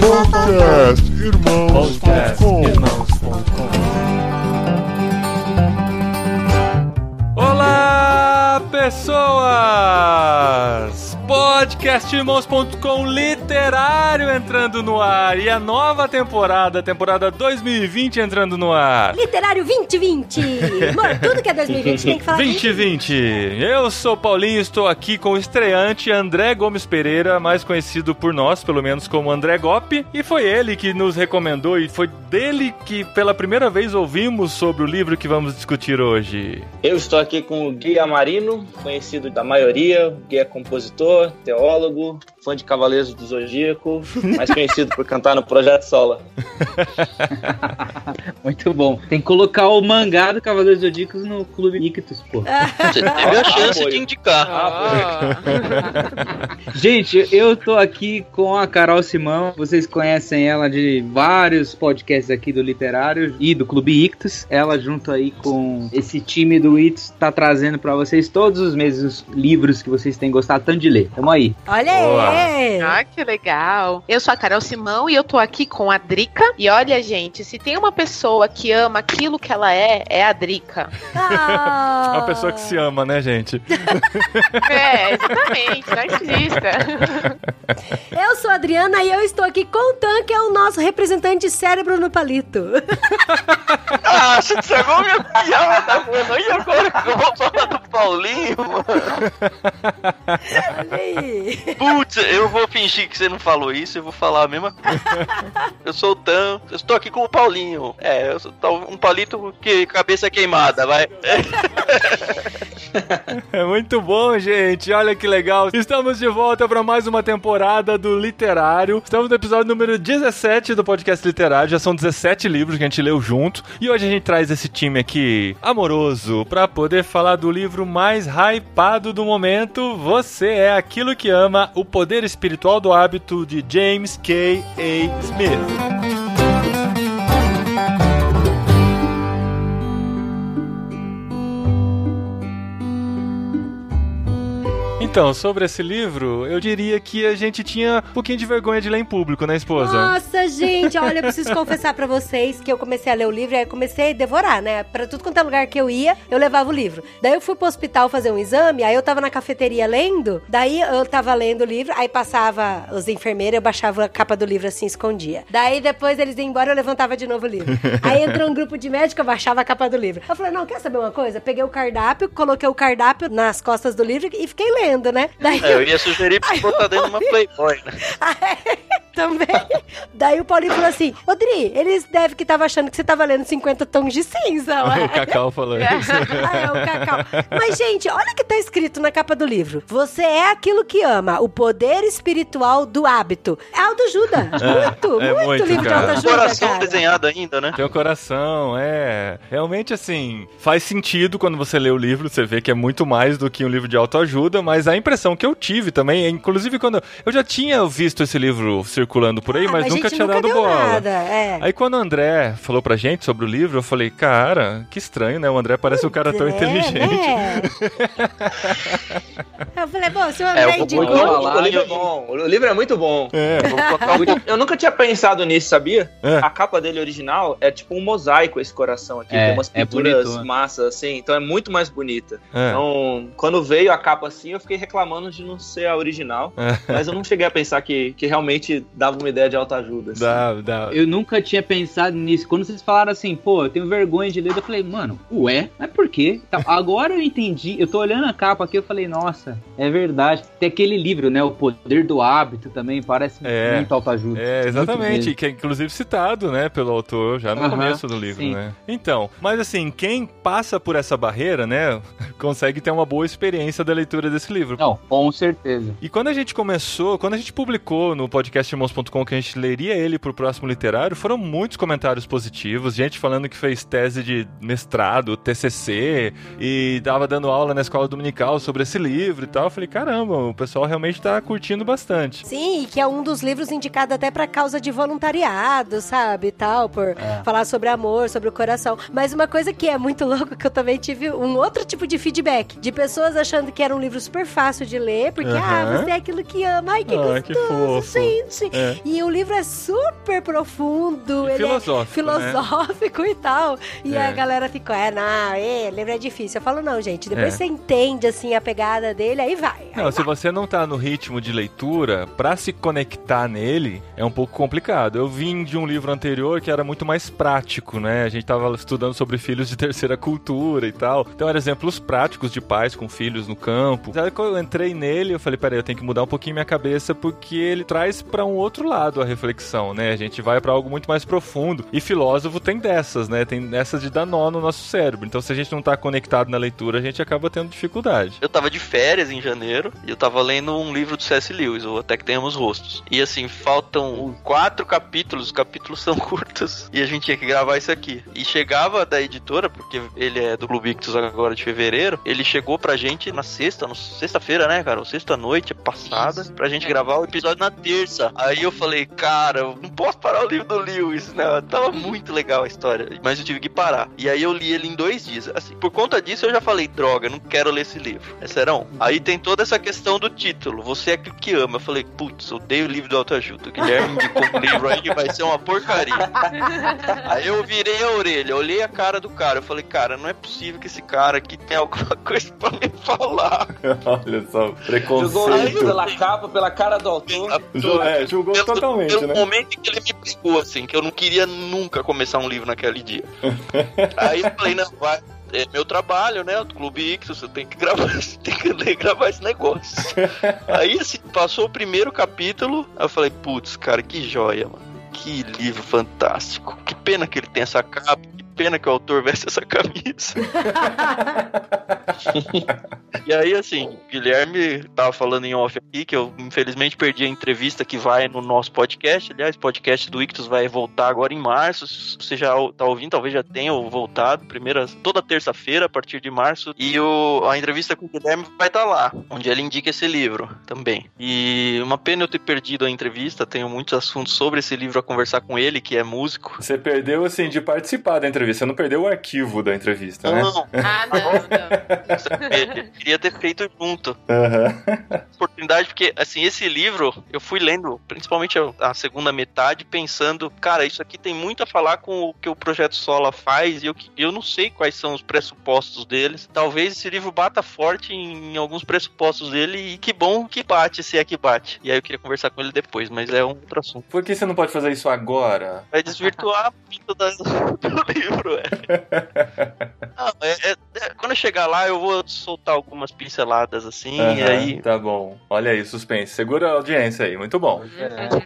Podcast Irmãos.com Olá, pessoas! Podcastirmãos.com literário entrando no ar e a nova temporada, temporada 2020 entrando no ar. Literário 2020! Mano, tudo que é 2020 tem que falar 2020. Eu sou Paulinho, estou aqui com o estreante André Gomes Pereira, mais conhecido por nós, pelo menos como André Gop, e foi ele que nos recomendou e foi dele que pela primeira vez ouvimos sobre o livro que vamos discutir hoje. Eu estou aqui com o Guia Marino, conhecido da maioria, guia compositor, teólogo, fã de Cavaleiros do Zodíaco, mais conhecido por cantar no Projeto Sola. Muito bom. Tem que colocar o mangá do Cavaleiros do Zodíaco no Clube Ictus, pô. Você teve a chance Ah, de indicar. Ah, Gente, eu tô aqui com a Carol Simão. Vocês conhecem ela de vários podcasts aqui do Literário e do Clube Ictus. Ela, junto aí com esse time do Ictus, tá trazendo pra vocês todos os meses os livros que vocês têm gostado tanto de ler. Tamo aí. Olha Boa. Aí! Ah, que legal. Eu sou a Carol Simão e eu tô aqui com a Drica. E olha, gente, se tem uma pessoa que ama aquilo que ela é, é a Drica. Ah. Uma pessoa que se ama, né, gente? É, exatamente, narcisista. Eu sou a Adriana e eu estou aqui com o Tan, que é o nosso representante cérebro no palito. Ah, você estragou minha piada, mano. E agora que eu vou falar do Paulinho, mano? Putz, eu vou fingir que você não falou isso, eu vou falar a mesma coisa. Eu sou o Tan, eu estou aqui com o Paulinho. É, eu sou um palito que cabeça queimada, vai. É muito bom, gente. Olha que legal. Estamos de volta para mais uma temporada do Literário. Estamos no episódio número 17 do podcast Literário. Já são 17 livros que a gente leu junto. E hoje a gente traz esse time aqui amoroso para poder falar do livro mais hypado do momento. Você é aquilo que ama o poder espiritual do hábito de James K. A. Smith. Então, sobre esse livro, eu diria que a gente tinha um pouquinho de vergonha de ler em público, né, esposa? Nossa, gente, olha, eu preciso confessar pra vocês que eu comecei a ler o livro e aí eu comecei a devorar, né? Pra tudo quanto é lugar que eu ia, eu levava o livro. Daí eu fui pro hospital fazer um exame, aí eu tava na cafeteria lendo, daí eu tava lendo o livro, aí passava os enfermeiros, eu baixava a capa do livro assim, escondia. Daí depois eles iam embora, eu levantava de novo o livro. Aí entrou um grupo de médicos, eu baixava a capa do livro. Eu falei, não, quer saber uma coisa? Peguei o cardápio, coloquei o cardápio nas costas do livro e fiquei lendo, né? Daí É, eu ia sugerir pra botar dentro de uma Playboy, né? Também. Daí o Paulinho falou assim: Ô Dri, eles devem que tava achando que você tava lendo 50 tons de cinza. o Cacau falou isso. Ah, é, o Cacau. Mas, gente, olha o que tá escrito na capa do livro. Você é aquilo que ama, o poder espiritual do hábito. É autoajuda. Muito, é muito, muito, livro cara. de autoajuda, Coração cara. desenhado ainda, né? Tem o coração, é. Realmente, assim, faz sentido quando você lê o livro, você vê que é muito mais do que um livro de autoajuda, mas a impressão que eu tive também, inclusive quando. Eu já tinha visto esse livro circulando por aí, Ah, mas a nunca tinha dado deu bola. Nada, é. Aí quando o André falou pra gente sobre o livro, eu falei, cara, que estranho, né? O André parece um cara tão É, inteligente. né? eu falei, bom, se o É, André eu vou- indicou... vou o livro é bom. O livro é muito bom. É. Eu, nunca tinha pensado nisso, sabia? É. A capa dele original é tipo um mosaico, esse coração aqui. É, tem umas é pinturas bonito, né? massas, assim. Então é muito mais bonita. É. Então, quando veio a capa assim, eu fiquei reclamando de não ser a original. É. Mas eu não cheguei a pensar que, que realmente dava uma ideia de autoajuda. assim. Dá, dá. Eu nunca tinha pensado nisso. Quando vocês falaram assim, pô, eu tenho vergonha de ler, eu falei, mano, ué, mas por quê? Então, agora eu entendi. Eu tô olhando a capa aqui, eu falei, nossa, é verdade. Tem aquele livro, né? O Poder do Hábito também, parece É. muito autoajuda. É, exatamente, que é inclusive citado, né, pelo autor já no Aham, começo do livro, sim. né? Então, mas assim, quem passa por essa barreira, né, consegue ter uma boa experiência da leitura desse livro. Não, com certeza. E quando a gente começou, quando a gente publicou no podcastirmãos.com que a gente leria ele pro próximo literário, foram muitos comentários positivos, gente falando que fez tese de mestrado, TCC, e tava dando aula na escola dominical sobre esse livro e tal. Eu falei, caramba, o pessoal realmente tá curtindo bastante. Sim, e que é um dos livros indicado até pra causa de voluntariado, sabe? E tal, por É. falar sobre amor, sobre o coração. Mas uma coisa que é muito louco, que eu também tive um outro tipo de feedback. De pessoas achando que era um livro super fácil de ler, porque, Aham. ah, você é aquilo que ama. Ai, que Ah, que gostoso, fofo. gente. É. E o livro é super profundo, E ele filosófico, é né? filosófico e tal. E É. a galera ficou, é, não, é, livro é difícil. Eu falo, não, gente, depois É. você entende, assim, a pegada dele, aí vai. Não, se você não tá no ritmo de leitura, pra se conectar nele é um pouco complicado. Eu vim de um livro anterior que era muito mais prático, né? A gente tava estudando sobre filhos de terceira cultura e tal. Então eram exemplos práticos de pais com filhos no campo. Aí quando eu entrei nele, eu falei, peraí, eu tenho que mudar um pouquinho minha cabeça porque ele traz pra um outro lado a reflexão, né? A gente vai pra algo muito mais profundo. E filósofo tem dessas, né? Tem dessas de dar nó no nosso cérebro. Então se a gente não tá conectado na leitura, a gente acaba tendo dificuldade. Eu tava de férias em janeiro e eu tava lendo um livro do C.S. Lewis, o Até que Tenhamos Rostos. E assim, faltam quatro capítulos, os capítulos são curtos e a gente tinha que gravar isso aqui. E chegava da editora, porque ele é do Clube Ictus agora de fevereiro, ele chegou pra gente na sexta, no- sexta-feira, né, cara? Ou Sexta-noite passada, pra gente gravar o episódio na terça. Aí eu falei, cara, eu não posso parar o livro do Lewis, né? Tava muito legal a história, mas eu tive que parar. E aí eu li ele em dois dias. Assim, por conta disso eu já falei, droga, não quero ler esse livro. É serão. Aí tem toda essa questão do título. Você é aquilo que ama. Eu falei, putz, odeio o livro do autoajuda. O Guilherme indicou um livro aí que vai ser uma porcaria. Aí eu virei a orelha, olhei a cara do cara. Eu falei, cara, não é possível que esse cara aqui tenha alguma coisa pra me falar. Olha só, Jogou o preconceito. livro pela capa, pela cara do autor. É, Pelo- totalmente, pelo né? momento em que ele me pegou, assim, que eu não queria nunca começar um livro naquele dia. Aí eu falei, não, vai. É meu trabalho, né? Do Clube Ictus, eu tenho que gravar, você tem que ler gravar esse negócio. Aí, assim, passou o primeiro capítulo, aí eu falei, putz, cara, que joia, mano. Que livro fantástico. Que pena que ele tem essa capa, pena que o autor veste essa camisa. E aí, assim, Guilherme tava falando em off aqui que eu infelizmente perdi a entrevista que vai no nosso podcast. Aliás, o podcast do Ictus vai voltar agora em março. Se você já tá ouvindo, talvez já tenha voltado. Primeira, toda terça-feira, a partir de março. E o, a entrevista com o Guilherme vai estar lá, onde ele indica esse livro também. E uma pena eu ter perdido a entrevista. Tenho muitos assuntos sobre esse livro a conversar com ele, que é músico. Você perdeu, assim, de participar da entrevista. Você não perdeu o arquivo da entrevista, né? Não, Ah, não, não. eu queria ter feito junto. Aham. oportunidade, porque, assim, esse livro eu fui lendo, principalmente a, a segunda metade, pensando, cara, isso aqui tem muito a falar com o que o Projeto Sola faz e eu, eu não sei quais são os pressupostos deles. Talvez esse livro bata forte em, em alguns pressupostos dele e que bom que bate, se é que bate. E aí eu queria conversar com ele depois, mas é um outro assunto. Por que você não pode fazer isso agora? Vai desvirtuar muito da- do livro, é. Não, é- é- é- Quando eu chegar lá, eu vou soltar algumas pinceladas assim, e Aham, aí Tá bom. Olha aí, suspense. Segura a audiência aí, muito bom.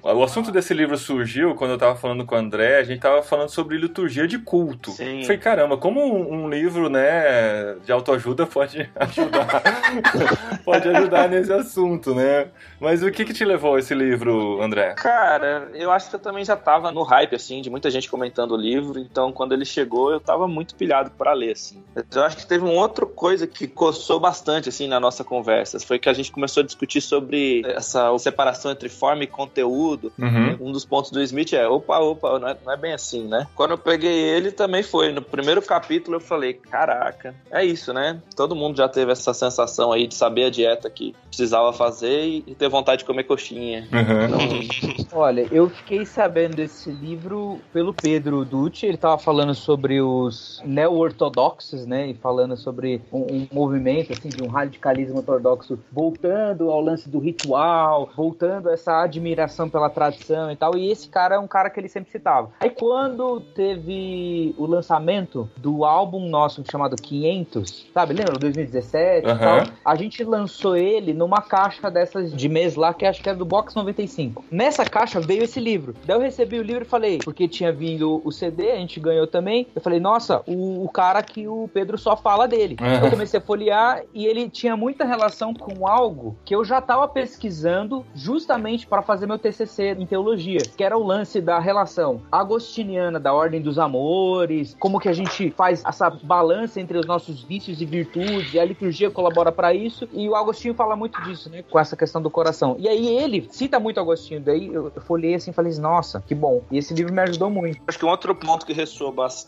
O assunto desse livro surgiu quando eu tava falando com o André, a gente tava falando sobre liturgia de culto. Sim. Falei, caramba, como um, um livro, né, de autoajuda pode ajudar. pode ajudar nesse assunto, né? Mas o que que te levou a esse livro, André? Cara, eu acho que eu também já tava no hype, assim, de muita gente comentando o livro, então quando ele chegou eu tava muito pilhado pra ler, assim. Eu acho que teve uma outra coisa que coçou bastante, assim, na nossa conversa, foi que a gente começou a discutir sobre essa separação entre forma e conteúdo. Uhum. Um dos pontos do Smith é, opa, opa, não é, não é bem assim, né? Quando eu peguei ele, também foi. No primeiro capítulo eu falei, caraca, é isso, né? Todo mundo já teve essa sensação aí de saber a dieta que precisava fazer e, ter vontade de comer coxinha. Uhum. Olha, eu fiquei sabendo desse livro pelo Pedro Dutti. Ele tava falando sobre os neo-ortodoxos, né? E falando sobre um, um movimento, assim, de um radicalismo ortodoxo voltando ao lance do ritual, voltando a essa admiração pela tradição e tal. E esse cara é um cara que ele sempre citava. Aí quando teve o lançamento do álbum nosso chamado 500, sabe? Lembra? 2017 e Aham. tal. A gente lançou ele numa caixa dessas de mês lá, que acho que era do Box 95. Nessa caixa veio esse livro. Daí eu recebi o livro e falei, porque tinha vindo o CD, a gente ganhou também. Eu falei, nossa, o, o cara que o Pedro só fala dele. Uhum. Eu comecei a folhear e ele tinha muita relação com algo que eu já estava pesquisando justamente para fazer meu TCC em teologia, que era o lance da relação agostiniana da ordem dos amores, como que a gente faz essa balança entre os nossos vícios e virtudes, e a liturgia colabora para isso, e o Agostinho fala muito disso, né, com essa questão do coração. E aí ele cita muito Agostinho, daí eu eu folhei assim e falei, nossa, que bom. E esse livro me ajudou muito. Acho que um outro ponto que ressoa bastante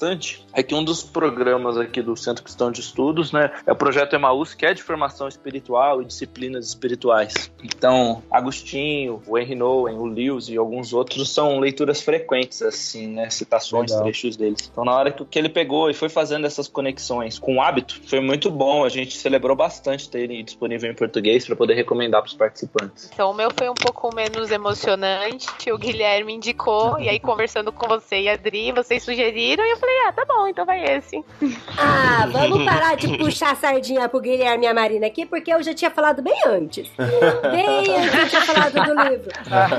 é que um dos programas aqui do Centro questão de estudos, né? É o projeto Emaús, que é de formação espiritual e disciplinas espirituais. Então, Agostinho, o Henry Nowen, o Lewis e alguns outros são leituras frequentes, assim, né? Citações, Legal. trechos deles. Então, na hora que, que ele pegou e foi fazendo essas conexões com o hábito, foi muito bom. A gente celebrou bastante ter ele disponível em português para poder recomendar para os participantes. Então o meu foi um pouco menos emocionante. O Guilherme indicou, e aí conversando com você e a Adri, vocês sugeriram, e eu falei, ah, tá bom, então vai esse. Ah, vamos parar de puxar a sardinha pro Guilherme e a Marina aqui, porque eu já tinha falado bem antes. Bem antes eu tinha falado do livro.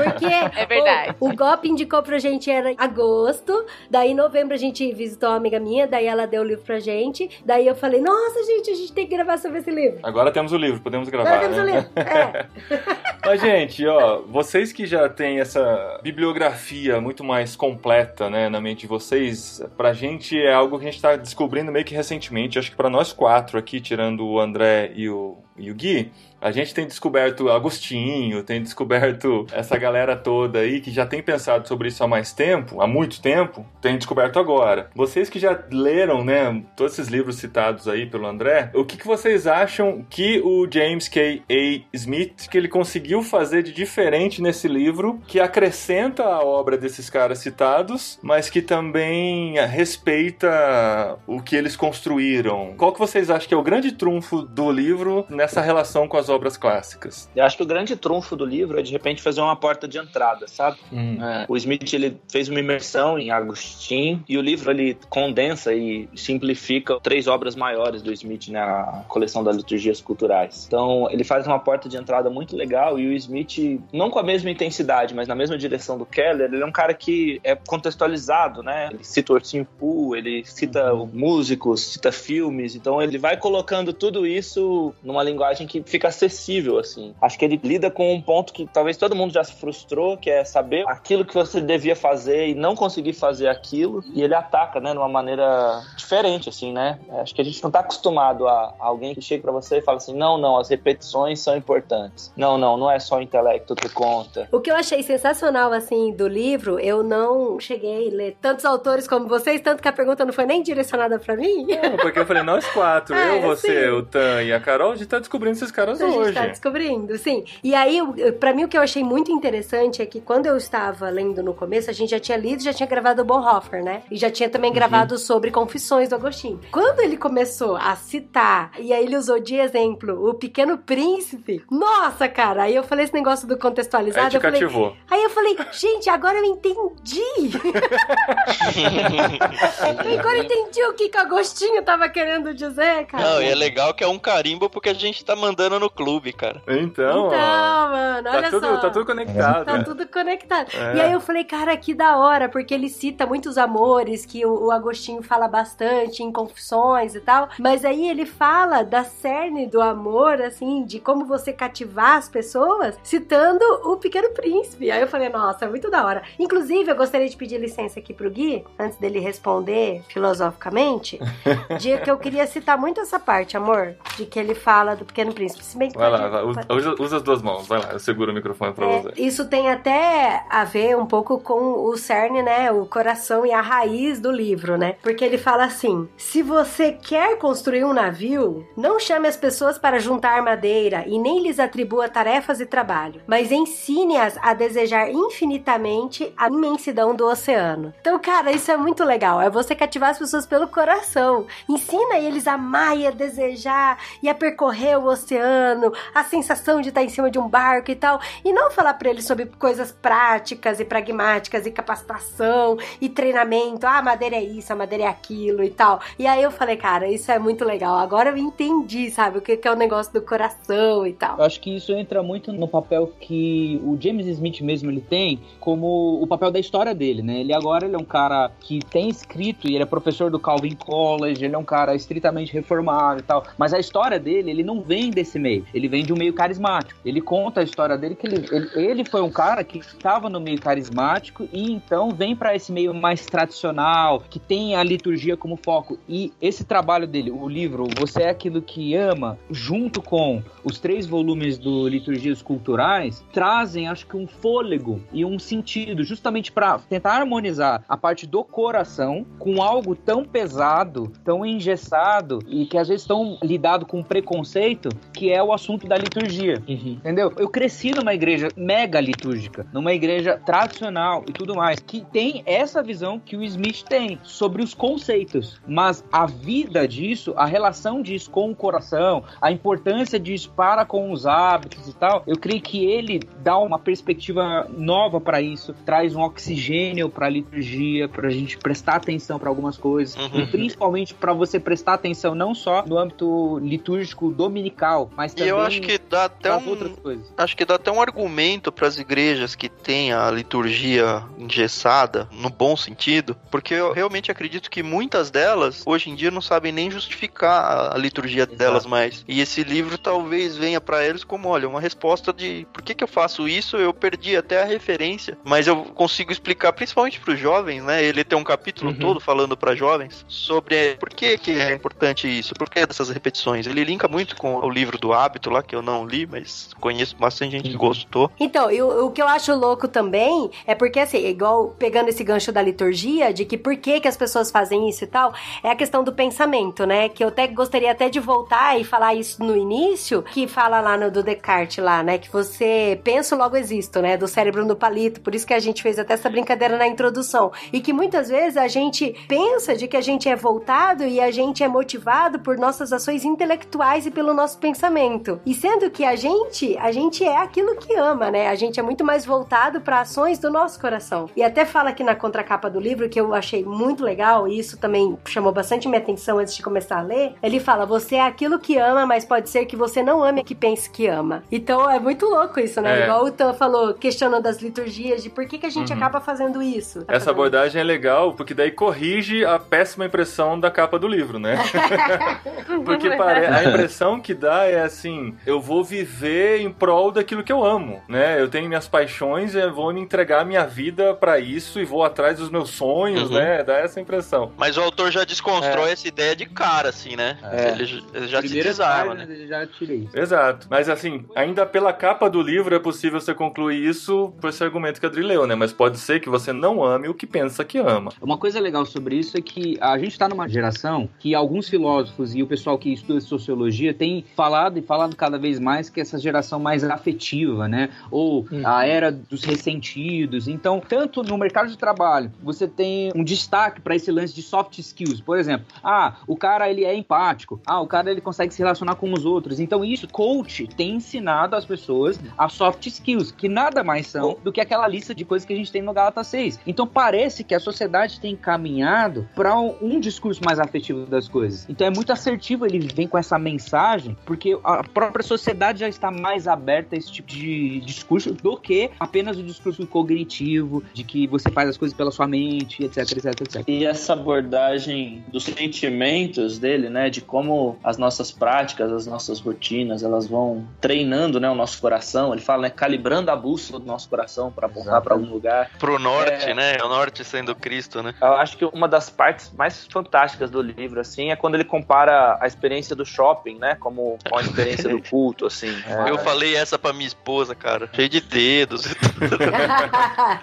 Porque É verdade. O, o GOP indicou pra gente era agosto, daí em novembro a gente visitou uma amiga minha, daí ela deu o livro pra gente, daí eu falei, nossa gente, a gente tem que gravar sobre esse livro. Agora temos o livro, podemos gravar, Agora temos né? o livro. É. Mas, gente, ó, vocês que já têm essa bibliografia muito mais completa, né, na mente de vocês, pra gente é algo que a gente tá descobrindo meio que recentemente. Acho que pra nós quatro aqui, tirando o André e o, e o Gui, a gente tem descoberto Agostinho, tem descoberto essa galera toda aí que já tem pensado sobre isso há mais tempo, há muito tempo, tem descoberto agora. Vocês que já leram, né, todos esses livros citados aí pelo André, o que, que vocês acham que o James K. A. Smith, que ele conseguiu fazer de diferente nesse livro, que acrescenta a obra desses caras citados, mas que também respeita o que eles construíram? Qual que vocês acham que é o grande trunfo do livro nessa relação com as obras clássicas? Eu acho que o grande trunfo do livro é de repente fazer uma porta de entrada, sabe? Hum. É, o Smith ele fez uma imersão em Agostinho e o livro ele condensa e simplifica três obras maiores do Smith na coleção das liturgias culturais. Então ele faz uma porta de entrada muito legal e o Smith não com a mesma intensidade, mas na mesma direção do Keller, ele é um cara que é contextualizado, né? Ele cita o Ursinho Pooh, ele cita músicos, cita filmes, então ele vai colocando tudo isso numa linguagem que fica acessível assim. Acho que ele lida com um ponto que talvez todo mundo já se frustrou, que é saber aquilo que você devia fazer e não conseguir fazer aquilo, e ele ataca, né, de uma maneira diferente assim, né? Acho que a gente não tá acostumado a, alguém que chega pra você e fala assim: "Não, não, as repetições são importantes. Não, não, não é só o intelecto que conta". O que eu achei sensacional, assim, do livro, eu não cheguei a ler tantos autores como vocês, tanto que a pergunta não foi nem direcionada pra mim. Não, porque eu falei, nós quatro, É, eu, você, sim. o Tan e a Carol, a gente tá descobrindo esses caras A gente hoje. tá descobrindo, sim. E aí, pra mim, o que eu achei muito interessante é que quando eu estava lendo no começo, a gente já tinha lido, já tinha gravado o Bonhoeffer, né? E já tinha também gravado sobre Confissões do Agostinho. Quando ele começou a citar, e aí ele usou de exemplo o Pequeno Príncipe, nossa, cara, aí eu falei esse negócio do Aí contextualizado, te eu falei, cativou. Aí eu falei, gente, agora eu entendi. agora eu entendi o que, que o Agostinho tava querendo dizer, cara. Não, e é legal que é um carimbo porque a gente tá mandando no clube, cara. Então, Então, ó, mano, tá, olha tudo, só. tá tudo conectado. Tá tudo conectado. É. E aí eu falei, cara, que da hora, porque ele cita muitos amores que o, o Agostinho fala bastante em confissões e tal. Mas aí ele fala da cerne do amor, assim, de como você cativar as pessoas, citando o Pequeno Príncipe. Aí eu falei, nossa, é muito da hora. Inclusive, eu gostaria de pedir licença aqui pro Gui, antes dele responder filosoficamente, de que eu queria citar muito essa parte, amor, de que ele fala do Pequeno Príncipe. Se bem que Vai pode- lá, usa, usa- as duas mãos, vai lá, eu seguro o microfone pra é, você. isso tem até a ver um pouco com o cerne, né? O coração e a raiz do livro, né? Porque ele fala assim: se você quer construir um navio, não chame as pessoas para juntar madeira e nem lhes atribua tarefas e trabalho, mas ensine-as a desejar infinitamente a imensidão do oceano. Então, cara, isso é muito legal. É você cativar as pessoas pelo coração. Ensina eles a amar e a desejar e a percorrer o oceano, a sensação de estar em cima de um barco e tal. E não falar pra eles sobre coisas práticas e pragmáticas e capacitação e treinamento. Ah, a madeira é isso, a madeira é aquilo e tal. E aí eu falei, cara, isso é muito legal. Agora eu entendi, sabe, o que é o negócio do coração e tal. Eu acho que isso entra muito no papel que o James Smith mesmo ele tem, como o papel da história dele, né? Ele agora ele é um cara que tem escrito e ele é professor do Calvin College, ele é um cara estritamente reformado e tal, mas a história dele, ele não vem desse meio. Ele vem de um meio carismático. Ele conta a história dele que ele, ele, ele foi um cara que estava no meio carismático e então vem para esse meio mais tradicional, que tem a liturgia como foco. E esse trabalho dele, o livro Você é aquilo que ama, junto com os três volumes do Liturgias Culturais, trazem, acho que, um fôlego e um sentido, justamente para tentar harmonizar a parte do coração com algo tão pesado, tão engessado e que às vezes tão lidado com preconceito, que é o assunto da liturgia. Uhum. Entendeu? Eu cresci numa igreja mega litúrgica, numa igreja tradicional e tudo mais, que tem essa visão que o Smith tem sobre os conceitos. Mas a vida disso, a relação disso com o coração, a importância disso para com os hábitos e tal, eu creio que ele dá uma perspectiva nova para isso, traz um oxigênio para a liturgia, para a gente prestar atenção para algumas coisas, Uhum. e principalmente para você prestar atenção não só no âmbito litúrgico dominical, mas E eu acho que dá até um. Acho que dá até um argumento para as igrejas que têm a liturgia engessada, no bom sentido, porque eu realmente acredito que muitas delas, hoje em dia, não sabem nem justificar a- liturgia delas mais. E esse livro talvez venha para eles como, olha, uma resposta de por que, que eu faço isso? Eu perdi até a referência, mas eu consigo explicar, principalmente para os jovens, né? Ele tem um capítulo Uhum. todo falando para jovens sobre por que, que é importante isso, por que dessas repetições. Ele linka muito com o livro do hábito lá, que eu não li, mas conheço bastante gente que gostou. Então, e o, o que eu acho louco também é porque, assim, igual pegando esse gancho da liturgia, de que por que, que as pessoas fazem isso e tal, é a questão do pensamento, né? Que eu até gostaria até de voltar e falar isso no início, que fala lá no do Descartes lá, né? Que você pensa logo existo, né? Do cérebro no palito. Por isso que a gente fez até essa brincadeira na introdução. E que muitas vezes a gente pensa de que a gente é voltado e a gente é motivado por nossas ações intelectuais e pelo nosso pensamento. E sendo que a gente, a gente é aquilo que ama, né? A gente é muito mais voltado para ações do nosso coração. E até fala aqui na contracapa do livro que eu achei muito legal, e isso também chamou bastante minha atenção antes de começar a ler. Ele fala: "Você é aquilo que ama, mas pode ser que você não ame o que pense que ama". Então é muito louco isso, né? É. Igual o Tan falou, questionando as liturgias de por que, que a gente Uhum. acaba fazendo isso. Tá Essa fazendo abordagem é legal, porque daí corrige a péssima impressão da capa do livro, né? Porque pare- a impressão que dá é assim, eu vou viver em prol daquilo que eu amo, né? Eu tenho minhas paixões e eu vou me entregar minha vida pra isso e vou atrás dos meus sonhos, Uhum. né? Dá essa impressão. Mas o autor já desconstrói essa ideia de cara, assim, né? É. Ele, ele já se Primeira desarma, né? já tirei isso. Exato. Mas assim, ainda pela capa do livro é possível você concluir isso por esse argumento que a Adri leu, né? Mas pode ser que você não ame o que pensa que ama. Uma coisa legal sobre isso é que a gente está numa geração que alguns filósofos e o pessoal que estuda sociologia tem falado e falado cada vez mais que essa geração mais afetiva, né? Ou a era dos ressentidos. Então, tanto no mercado de trabalho, você tem um destaque para esse lance de soft skills. Por exemplo, ah, o cara ele é empático. Ah, o cara ele consegue se relacionar com os outros. Então, isso, coach tem ensinado as pessoas a soft skills, que nada mais são do que aquela lista de coisas que a gente tem no Galata 6. Então, parece que a sociedade tem caminhado para um, um discurso mais afetivo das coisas. Então, é muito assertivo ele vem com essa mensagem, porque a própria sociedade já está mais aberta a esse tipo de discurso do que apenas o discurso cognitivo, de que você faz as coisas pela sua mente, etc, etc, etc. E essa abordagem dos sentimentos dele, né, de como as nossas práticas, as nossas rotinas, elas vão treinando, né, o nosso coração. Ele fala, né, calibrando a bússola do nosso coração para apontar para algum lugar. Pro norte, É. né? O norte sendo Cristo, né? Eu acho que uma das partes mais fantásticas do livro, assim, é quando ele compara a experiência do shopping, né, como com a experiência do culto, assim. É, Eu falei essa pra minha esposa, cara. Cheio de dedos. e tudo.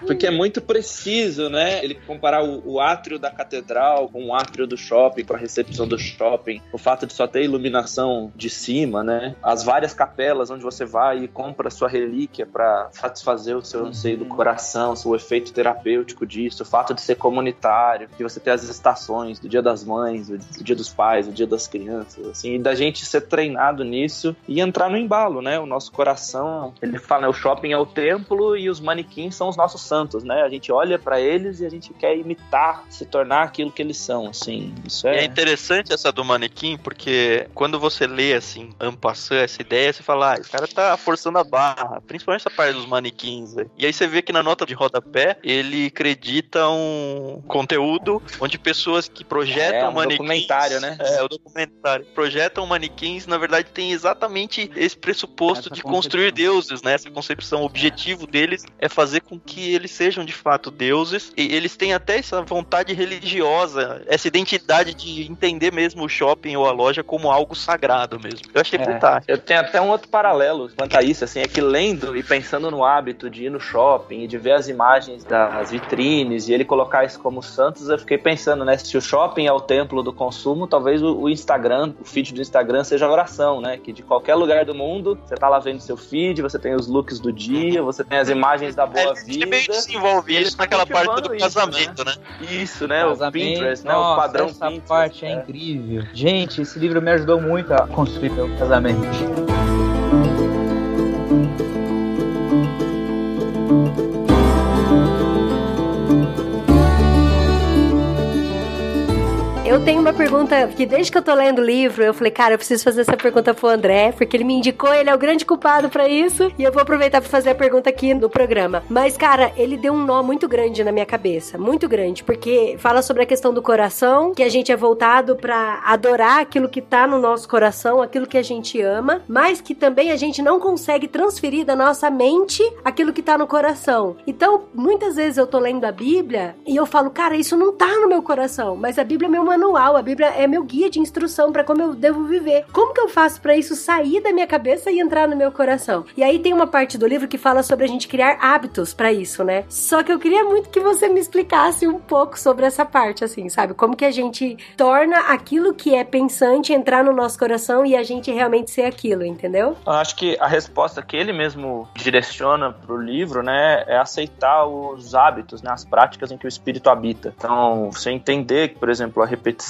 Porque é muito preciso, né? Ele comparar o, o átrio da catedral com o átrio do shopping, com a recepção do shopping, o fato de só ter iluminação de cima, né? As várias capelas onde você vai e compra sua relíquia para satisfazer o seu anseio do coração, o efeito terapêutico disso, o fato de ser comunitário, de você ter as estações do Dia das Mães, o Dia dos Pais, o Dia das Crianças, assim, e da gente ser treinado nisso e entrar no embalo, né? O nosso coração, ele fala, né, o shopping é o templo e os manequins são os nossos santos, né? A gente olha para eles e a gente quer imitar, se tornar aquilo que eles são, assim. Isso é é. interessante essa do manequim, porque quando você lê, assim, ampassando essa ideia, você fala, ah, o cara tá forçando a barra, principalmente essa parte dos manequins, velho. E aí você vê que na nota de rodapé, ele acredita um conteúdo onde pessoas que projetam É, um manequins... documentário, né? É, o documentário. Projetam manequins na verdade tem exatamente esse pressuposto Essa de concepção. construir deuses, né? Essa concepção, o objetivo deles é fazer com que eles sejam de fato deuses. E eles têm até essa vontade religiosa, essa identidade de entender mesmo o shopping ou a loja como algo sagrado mesmo. Eu achei É. fantástico. Eu tenho até um outro paralelo quanto a isso, assim, é que lendo e pensando no hábito de ir no shopping e de ver as imagens das vitrines e ele colocar isso como santos, eu fiquei pensando, né, se o shopping é o templo do consumo, talvez o, Instagram, o feed do Instagram seja a oração, né, que de qualquer lugar do mundo, você tá lá vendo seu feed, você tem os looks do dia, você tem as imagens da boa É, vida. ele meio desenvolve isso naquela parte do casamento, né? Isso, né, o Casamento, Pinterest, né, nossa, o padrão essa Pinterest. parte é, é. incrível. Gente, esse livro me ajudou muito a construir meu casamento. Tenho uma pergunta que desde que eu tô lendo o livro, eu falei, cara, eu preciso fazer essa pergunta pro André, porque ele me indicou, ele é o grande culpado pra isso, e eu vou aproveitar pra fazer a pergunta aqui no programa. Mas, cara, ele deu um nó muito grande na minha cabeça, muito grande, porque fala sobre a questão do coração, que a gente é voltado pra adorar aquilo que tá no nosso coração, aquilo que a gente ama, mas que também a gente não consegue transferir da nossa mente aquilo que tá no coração. Então, muitas vezes eu tô lendo a Bíblia e eu falo, cara, isso não tá no meu coração, mas a Bíblia é meu manual, a Bíblia é meu guia de instrução pra como eu devo viver. Como que eu faço pra isso sair da minha cabeça e entrar no meu coração? E aí tem uma parte do livro que fala sobre a gente criar hábitos pra isso, né? Só que eu queria muito que você me explicasse um pouco sobre essa parte, assim, sabe? Como que a gente torna aquilo que é pensante entrar no nosso coração e a gente realmente ser aquilo, entendeu? Eu acho que a resposta que ele mesmo direciona pro livro, né, é aceitar os hábitos, né, as práticas em que o espírito habita. Então, você entender que, por exemplo, a repetição,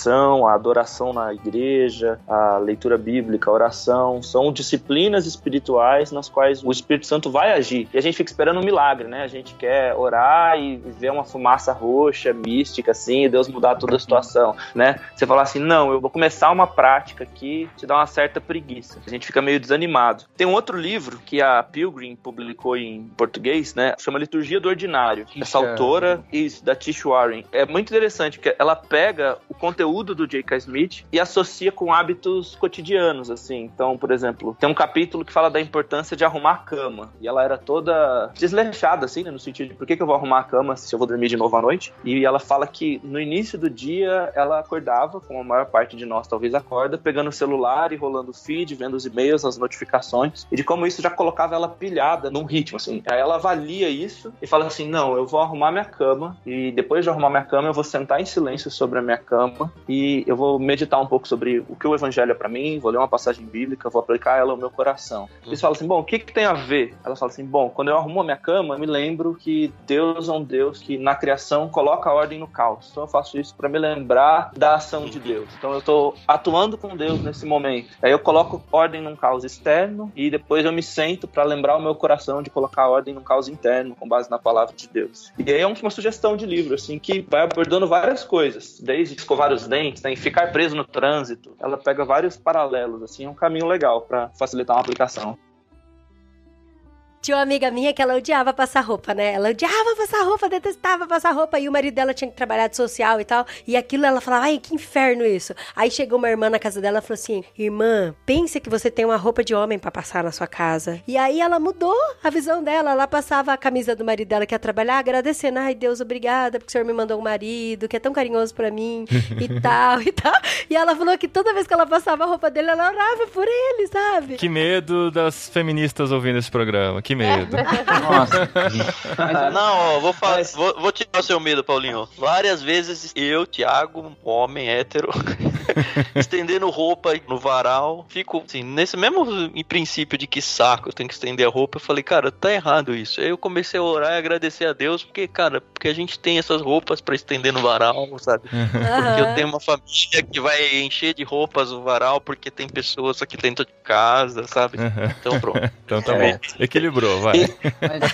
a adoração na igreja, a leitura bíblica, a oração, são disciplinas espirituais nas quais o Espírito Santo vai agir. E a gente fica esperando um milagre, né? A gente quer orar e ver uma fumaça roxa, mística, assim, e Deus mudar toda a situação, né? Você falar assim, não, eu vou começar uma prática que te dá uma certa preguiça. A gente fica meio desanimado. Tem um outro livro que a Pilgrim publicou em português, né? Chama Liturgia do Ordinário. Essa autora, isso, da Tish Warren. É muito interessante, porque ela pega o conteúdo do J.K. Smith e associa com hábitos cotidianos, assim. Então, por exemplo, tem um capítulo que fala da importância de arrumar a cama. E ela era toda desleixada, assim, né? No sentido de por que, que eu vou arrumar a cama se eu vou dormir de novo à noite? E ela fala que no início do dia ela acordava, como a maior parte de nós talvez acorda, pegando o celular e rolando o feed, vendo os e-mails, as notificações, e de como isso já colocava ela pilhada num ritmo, assim. Aí ela avalia isso e fala assim: não, eu vou arrumar minha cama, e depois de arrumar minha cama, eu vou sentar em silêncio sobre a minha cama e eu vou meditar um pouco sobre o que o evangelho é pra mim, vou ler uma passagem bíblica, vou aplicar ela ao meu coração. Eles falam assim: bom, o que, que tem a ver? Ela fala assim: bom, quando eu arrumo a minha cama, eu me lembro que Deus é um Deus que na criação coloca a ordem no caos. Então eu faço isso para me lembrar da ação de Deus. Então eu tô atuando com Deus nesse momento. Aí eu coloco ordem num caos externo e depois eu me sento para lembrar o meu coração de colocar ordem num caos interno com base na palavra de Deus. E aí é uma sugestão de livro assim que vai abordando várias coisas, desde escovar os dentes, né, e ficar preso no trânsito. Ela pega vários paralelos assim, é um caminho legal para facilitar uma aplicação. Tinha uma amiga minha que ela odiava passar roupa, né? Ela odiava passar roupa, detestava passar roupa. E o marido dela tinha que trabalhar de social e tal. E aquilo ela falava, ai, que inferno isso. Aí chegou uma irmã na casa dela e falou assim: Irmã, pense que você tem uma roupa de homem pra passar na sua casa. E aí ela mudou a visão dela. Ela passava a camisa do marido dela que ia trabalhar, agradecendo. Ai, Deus, obrigada, porque o senhor me mandou um marido que é tão carinhoso pra mim e tal e tal. E ela falou que toda vez que ela passava a roupa dele, ela orava por ele, sabe? Que medo das feministas ouvindo esse programa. Que medo. Nossa. Não, ó, vou, fa- vou, vou tirar o seu medo, Paulinho. Várias vezes eu, Thiago, homem hétero, estendendo roupa no varal, fico assim, nesse mesmo em princípio de que saco eu tenho que estender a roupa, eu falei, cara, tá errado isso. Aí eu comecei a orar e agradecer a Deus, porque, cara, porque a gente tem essas roupas pra estender no varal, sabe? Porque eu tenho uma família que vai encher de roupas o varal, porque tem pessoas aqui dentro de casa, sabe? Então pronto. Então tá É. bom. Vai.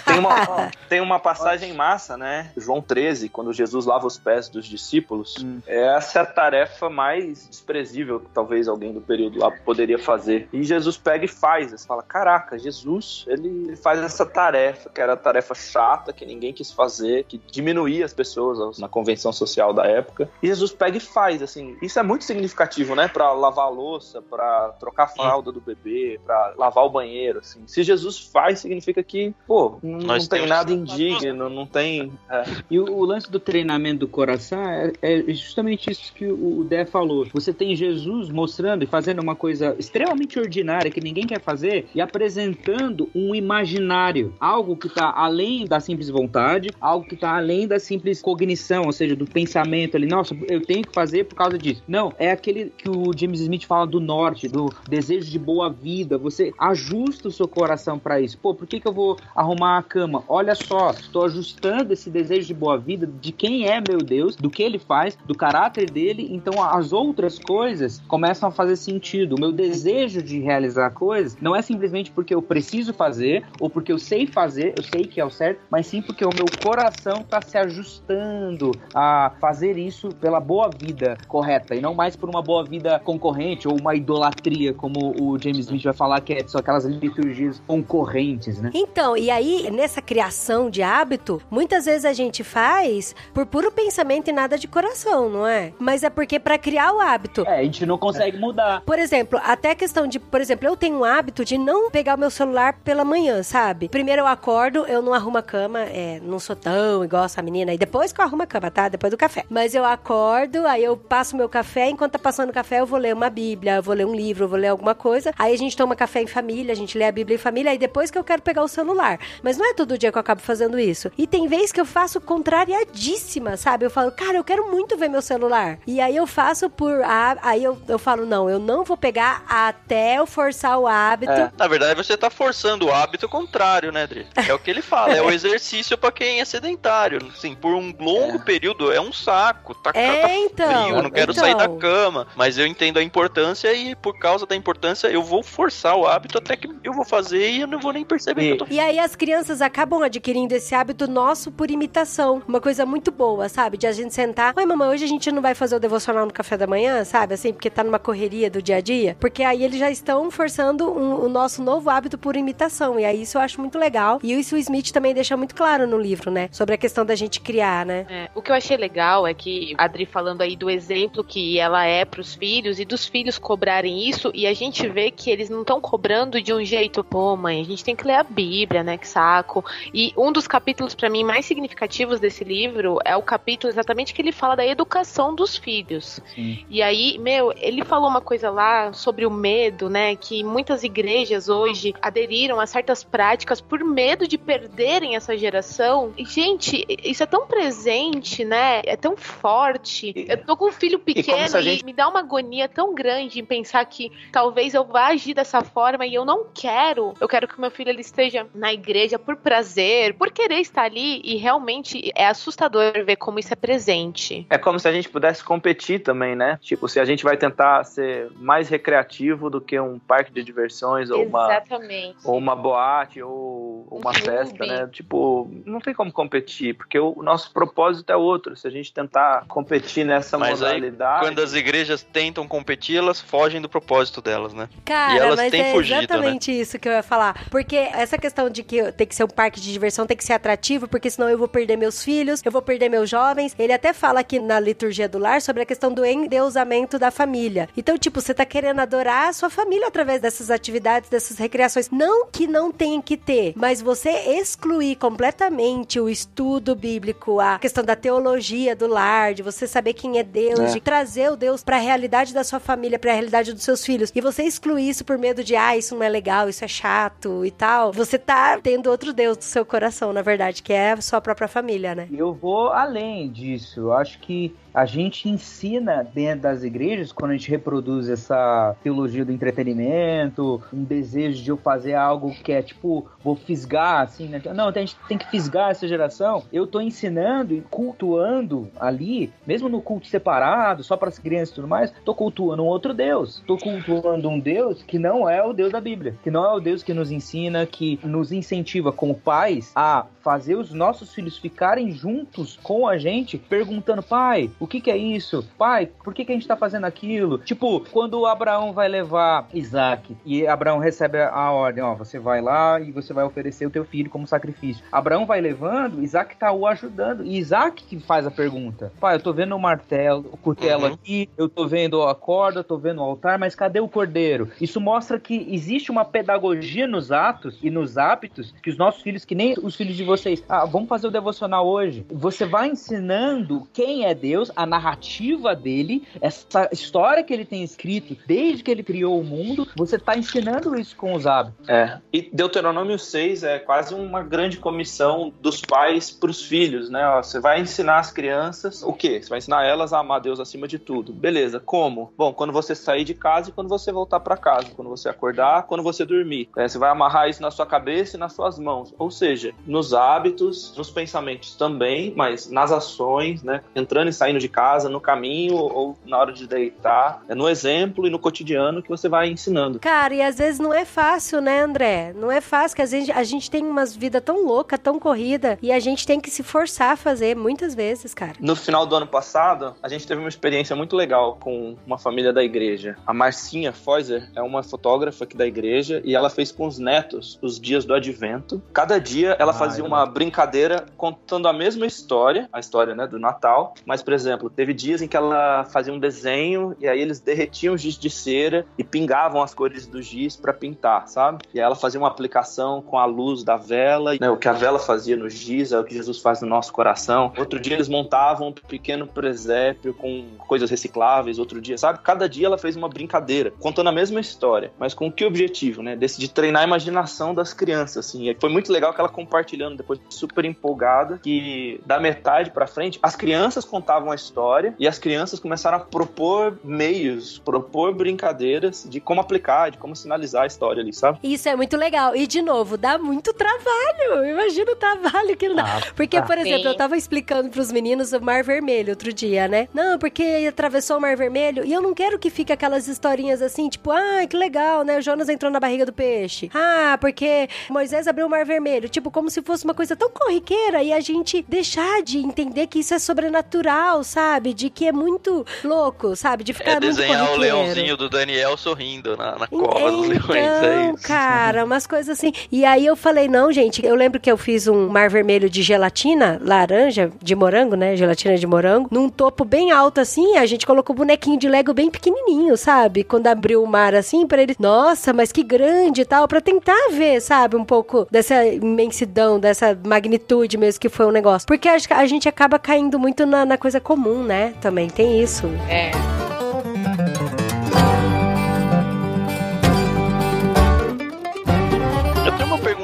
Tem uma, tem uma passagem massa, né? João 13, quando Jesus lava os pés dos discípulos. Hum. Essa é a tarefa mais mais desprezível que talvez alguém do período lá poderia fazer. E Jesus pega e faz. Você fala: caraca, Jesus, ele faz essa tarefa, que era a tarefa chata, que ninguém quis fazer, que diminuía as pessoas na convenção social da época. E Jesus pega e faz, assim. Isso é muito significativo, né? Pra lavar a louça, pra trocar a fralda do bebê, pra lavar o banheiro, assim. Se Jesus faz, significa que, pô, não, não tem nada indigno, não tem. É. E o, o, lance do treinamento do coração é, é justamente isso que o, o Dé falou. Você tem Jesus mostrando e fazendo uma coisa extremamente ordinária que ninguém quer fazer e apresentando um imaginário, algo que está além da simples vontade, algo que está além da simples cognição, ou seja, do pensamento ali. Nossa, eu tenho que fazer por causa disso. Não, é aquele que o James Smith fala do norte, do desejo de boa vida. Você ajusta o seu coração para isso. Pô, por que, que eu vou arrumar a cama? Olha só, estou ajustando esse desejo de boa vida de quem é meu Deus, do que ele faz, do caráter dele. Então as outras coisas começam a fazer sentido. O meu desejo de realizar coisas não é simplesmente porque eu preciso fazer ou porque eu sei fazer, eu sei que é o certo, mas sim porque o meu coração está se ajustando a fazer isso pela boa vida correta e não mais por uma boa vida concorrente ou uma idolatria, como o James Smith vai falar que é, são aquelas liturgias concorrentes, né? Então, e aí, nessa criação de hábito, muitas vezes a gente faz por puro pensamento e nada de coração, não é? Mas é porque para criar o hábito. É, a gente não consegue mudar. Por exemplo, até a questão de, por exemplo, eu tenho um hábito de não pegar o meu celular pela manhã, sabe? Primeiro eu acordo, eu não arrumo a cama, é, não sou tão igual essa menina. E depois que eu arrumo a cama, tá? Depois do café. Mas eu acordo, aí eu passo meu café, enquanto tá passando o café, eu vou ler uma Bíblia, eu vou ler um livro, eu vou ler alguma coisa. Aí a gente toma café em família, a gente lê a Bíblia em família, aí depois que eu quero pegar o celular. Mas não é todo dia que eu acabo fazendo isso. E tem vezes que eu faço contrariadíssima, sabe? Eu falo, cara, eu quero muito ver meu celular. E aí eu faço por. Aí eu, eu falo, não, eu não vou pegar até eu forçar o hábito. É. Na verdade, você tá forçando o hábito contrário, né, Dri? É o que ele fala, é o exercício para quem é sedentário. Assim, por um longo é. período é um saco. Tá, é, tá então, frio, não quero então. sair da cama. Mas eu entendo a importância e por causa da importância eu vou forçar o hábito até que eu vou fazer e eu não vou nem perceber e, que eu tô E aí as crianças acabam adquirindo esse hábito nosso por imitação. Uma coisa muito boa, sabe? De a gente sentar. Oi, mamãe, hoje a gente não vai fazer o devocional no café da manhã, sabe? Assim, porque tá numa correria do dia a dia. Porque aí eles já estão forçando um, o nosso novo hábito por imitação. E aí isso eu acho muito legal. E isso o Smith também deixa muito claro no livro, né? Sobre a questão da gente criar, né? É, o que eu achei legal é que a Adri falando aí do exemplo que ela é pros filhos e dos filhos cobrarem isso. E a gente vê que eles não estão cobrando de um jeito, pô, mãe, a gente tem que ler a Bíblia, né? Que saco. E um dos capítulos para mim mais significativos desse livro é o capítulo exatamente que ele fala da educação dos filhos. Sim. E aí, meu, ele falou uma coisa lá sobre o medo, né? Que muitas igrejas hoje aderiram a certas práticas por medo de perderem essa geração. E, gente, isso é tão presente, né? É tão forte. Eu tô com um filho pequeno e, gente... e me dá uma agonia tão grande em pensar que talvez eu vá agir dessa forma e eu não quero. Eu quero que meu filho ele esteja na igreja por prazer, por querer estar ali e realmente é assustador ver como isso é presente. É como se a gente pudesse competir também, né? Tipo, se a gente vai tentar ser mais recreativo do que um parque de diversões ou Exatamente. uma ou uma boate ou uma um festa, né? Tipo, não tem como competir, porque o nosso propósito é outro. Se a gente tentar competir nessa mas modalidade, aí, quando as igrejas tentam competir, elas fogem do propósito delas, né? Cara, e elas mas têm é fugido, né? exatamente né? isso que eu ia falar, porque essa questão de que tem que ser um parque de diversão tem que ser atrativo, porque senão eu vou perder meus filhos, eu vou perder meus jovens. Ele até fala aqui na liturgia do lar sobre a questão do endeusamento da família. Então, tipo, você tá querendo adorar a sua família através dessas atividades, dessas recreações. Não que não tenha que ter, mas você excluir completamente o estudo bíblico, a questão da teologia do lar, de você saber quem é Deus, é. de trazer o Deus para a realidade da sua família, para a realidade dos seus filhos, e você excluir isso por medo de, ah, isso não é legal, isso é chato e tal, você tá tendo outro Deus do seu coração, na verdade, que é a sua própria família, né? Eu vou além disso. Eu acho que a gente ensina dentro das igrejas, quando a gente reproduz essa teologia do entretenimento, um desejo de eu fazer algo que é tipo, vou fisgar, assim, né? Não, a gente tem que fisgar essa geração. Eu tô ensinando e cultuando ali, mesmo no culto separado, só para as crianças e tudo mais, tô cultuando um outro Deus. Tô cultuando um Deus que não é o Deus da Bíblia, que não é o Deus que nos ensina, que nos incentiva como pais a fazer os nossos filhos ficarem juntos com a gente, perguntando, pai, o que, que é isso? Pai, por que, que a gente tá fazendo aquilo? Tipo, quando Abraão vai levar Isaac e Abraão recebe a ordem, ó, você vai lá e você vai oferecer o teu filho como sacrifício. Abraão vai levando, Isaac tá o ajudando. E Isaac que faz a pergunta. Pai, eu tô vendo o martelo, o cutelo Uhum. aqui, eu tô vendo a corda, eu tô vendo o altar, mas cadê o cordeiro? Isso mostra que existe uma pedagogia nos atos e nos hábitos que os nossos filhos, que nem os filhos de vocês, ah, vamos fazer o devocional hoje. Você vai ensinando quem é Deus, a narrativa dele, essa história que ele tem escrito desde que ele criou o mundo, você tá ensinando isso com os hábitos. É. E Deuteronômio 6 é quase uma grande comissão dos pais para os filhos, né? Você vai ensinar as crianças o quê? Você vai ensinar elas a amar Deus acima de tudo. Beleza, como? Bom, quando você sair de casa e quando você voltar para casa, quando você acordar, quando você dormir. É, você vai amarrar isso na sua cabeça e nas suas mãos. Ou seja, nos hábitos, nos pensamentos também, mas nas ações, né? Entrando e saindo de casa, no caminho ou na hora de deitar. É no exemplo e no cotidiano que você vai ensinando. Cara, e às vezes não é fácil, né, André? Não é fácil, que às vezes a gente tem umas vida tão louca, tão corrida, e a gente tem que se forçar a fazer muitas vezes, cara. No final do ano passado, a gente teve uma experiência muito legal com uma família da igreja. A Marcinha Foiser é uma fotógrafa aqui da igreja e ela fez com os netos os dias do advento. Cada dia ela Ah, fazia eu uma brincadeira contando a mesma história, a história né, do Natal. Mas, por exemplo, teve dias em que ela fazia um desenho e aí eles derretiam giz de cera e pingavam as cores do giz para pintar, sabe? E aí ela fazia uma aplicação com a luz da vela, né, o que a vela fazia no giz é o que Jesus faz no nosso coração. Outro dia eles montavam um pequeno presépio com coisas recicláveis, outro dia, sabe? Cada dia ela fez uma brincadeira, contando a mesma história, mas com que objetivo, né? Desse de treinar a imaginação das crianças, assim. E foi muito legal que ela compartilhando depois super empolgada que da metade pra frente as crianças contavam a história e as crianças começaram a propor meios, propor brincadeiras de como aplicar, de como sinalizar a história ali, sabe? Isso é muito legal. E, de novo, dá muito trabalho. Imagina o trabalho que não dá. Porque, por exemplo, Sim. eu tava explicando pros meninos o Mar Vermelho outro dia, né? Não, porque atravessou o Mar Vermelho e eu não quero que fique aquelas historinhas assim, tipo, ah, que legal, né? O Jonas entrou na barriga do peixe. Ah, porque Moisés abriu o Mar Vermelho. Tipo, como se fosse uma coisa tão corriqueira e a gente deixar de entender que isso é sobrenatural, sabe? De que é muito louco, sabe? De ficar É muito desenhar o leãozinho do Daniel sorrindo na, na cova dos leões, é Então, isso. cara, umas coisas assim. E aí eu falei, não, gente, eu lembro que eu fiz um mar vermelho de gelatina, laranja, de morango, né? Gelatina de morango, num topo bem alto assim, a gente colocou o bonequinho de Lego bem pequenininho, sabe? Quando abriu o mar assim, pra ele, nossa, mas que grande e tal, pra tentar ver, sabe? Um pouco dessa imensidão, dessa magnitude mesmo que foi o negócio. Porque acho que a gente acaba caindo muito na, na coisa comum, né? Também tem isso. É.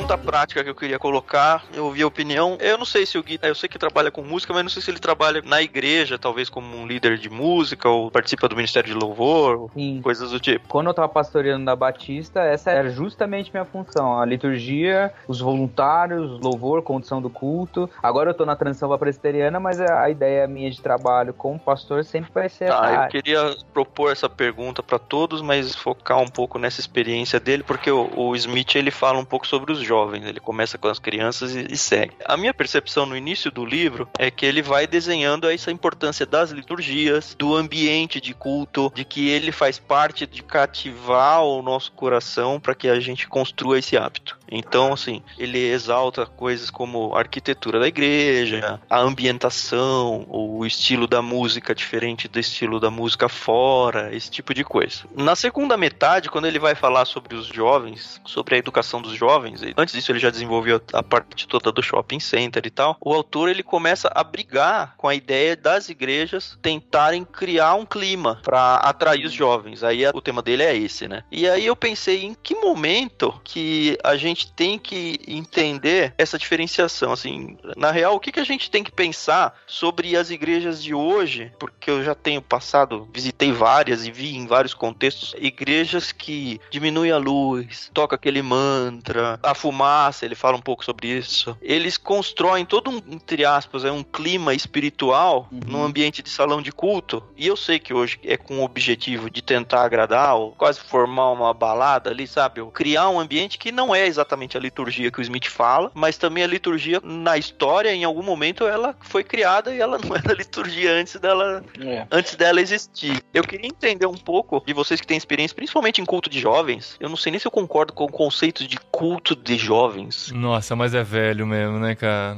pergunta prática que eu queria colocar. Eu ouvi a opinião. Eu não sei se o Gui, eu sei que trabalha com música, mas não sei se ele trabalha na igreja, talvez como um líder de música ou participa do ministério de louvor, Sim. coisas do tipo. Quando eu tava pastoreando na Batista, essa era justamente minha função. A liturgia, os voluntários, louvor, condução do culto. Agora eu tô na transição pra presbiteriana, mas a ideia minha de trabalho como pastor sempre vai ser essa Tá, eu queria propor essa pergunta para todos, mas focar um pouco nessa experiência dele, porque o, o Smith ele fala um pouco sobre os jovens. Ele começa com as crianças e, e segue. A minha percepção no início do livro é que ele vai desenhando essa importância das liturgias, do ambiente de culto, de que ele faz parte de cativar o nosso coração para que a gente construa esse hábito. Então, assim, ele exalta coisas como a arquitetura da igreja, a ambientação, o estilo da música diferente do estilo da música fora, esse tipo de coisa. Na segunda metade, quando ele vai falar sobre os jovens, sobre a educação dos jovens, antes disso ele já desenvolveu a parte toda do shopping center e tal, o autor ele começa a brigar com a ideia das igrejas tentarem criar um clima para atrair os jovens. Aí o tema dele é esse, né? E aí eu pensei em que momento que a gente tem que entender essa diferenciação, assim, na real, o que, que a gente tem que pensar sobre as igrejas de hoje, porque eu já tenho passado, visitei várias e vi em vários contextos igrejas que diminuem a luz, toca aquele mantra, a Massa, ele fala um pouco sobre isso. Eles constroem todo um, entre aspas, é um clima espiritual Uhum. num ambiente de salão de culto. E eu sei que hoje é com o objetivo de tentar agradar, ou quase formar uma balada ali, sabe? Ou criar um ambiente que não é exatamente a liturgia que o Smith fala, mas também a liturgia na história, em algum momento, ela foi criada e ela não era liturgia antes dela É. antes dela existir. Eu queria entender um pouco de vocês que têm experiência, principalmente em culto de jovens. Eu não sei nem se eu concordo com o conceito de culto de jovens. Nossa, mas é velho mesmo, né, cara?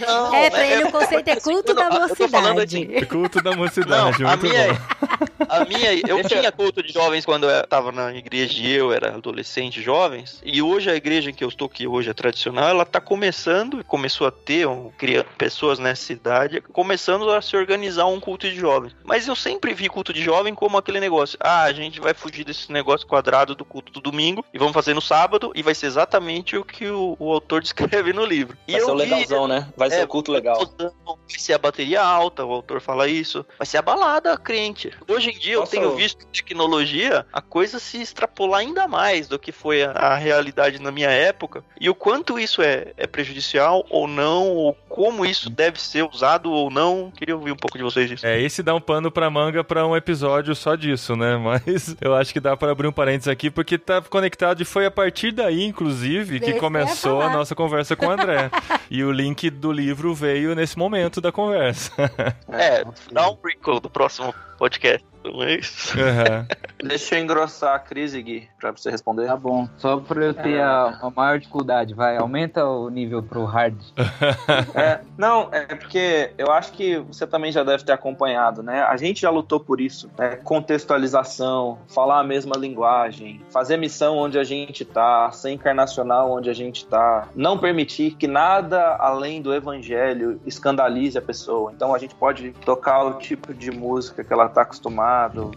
Não, É, pra é- ele o conceito é assim, culto da tô falando mocidade. É. Culto da Não, mocidade, a muito minha, bom. A minha, eu Deixa- tinha culto de jovens quando eu tava na igreja e eu era adolescente, jovens. E hoje a igreja em que eu estou, que hoje é tradicional, ela tá começando, começou a ter um, pessoas nessa idade, começando a se organizar um culto de jovens. Mas eu sempre vi culto de jovem como aquele negócio. Ah, a gente vai fugir desse negócio quadrado do culto do domingo e vamos fazer no sábado e vai ser exatamente o que o, o autor descreve no livro. E Vai ser o vi- legalzão, né? Vai ser É, o culto legal. Vai ser a bateria alta, o autor fala isso. Vai ser a balada crente. Hoje em dia Nossa, eu tenho visto tecnologia a coisa se extrapolar ainda mais do que foi a, a realidade na minha época. E o quanto isso é, é prejudicial ou não, ou como isso deve ser usado ou não. Queria ouvir um pouco de vocês disso. É, esse dá um pano pra manga pra um episódio só disso, né? Mas eu acho que dá pra abrir um parênteses aqui, porque tá conectado e foi a partir daí, inclusive, que começou a nossa conversa com o André. e o link do livro veio nesse momento da conversa. É, dá um prequel do próximo podcast. É isso. Aham. Deixa eu engrossar a crise, Gui, pra você responder. Tá bom. Só pra eu ter a, a maior dificuldade, vai. Aumenta o nível pro hard. É, não, é porque eu acho que você também já deve ter acompanhado, né? A gente já lutou por isso, né? Contextualização, falar a mesma linguagem, fazer missão onde a gente tá, ser encarnacional onde a gente tá, não permitir que nada além do evangelho escandalize a pessoa. Então a gente pode tocar o tipo de música que ela tá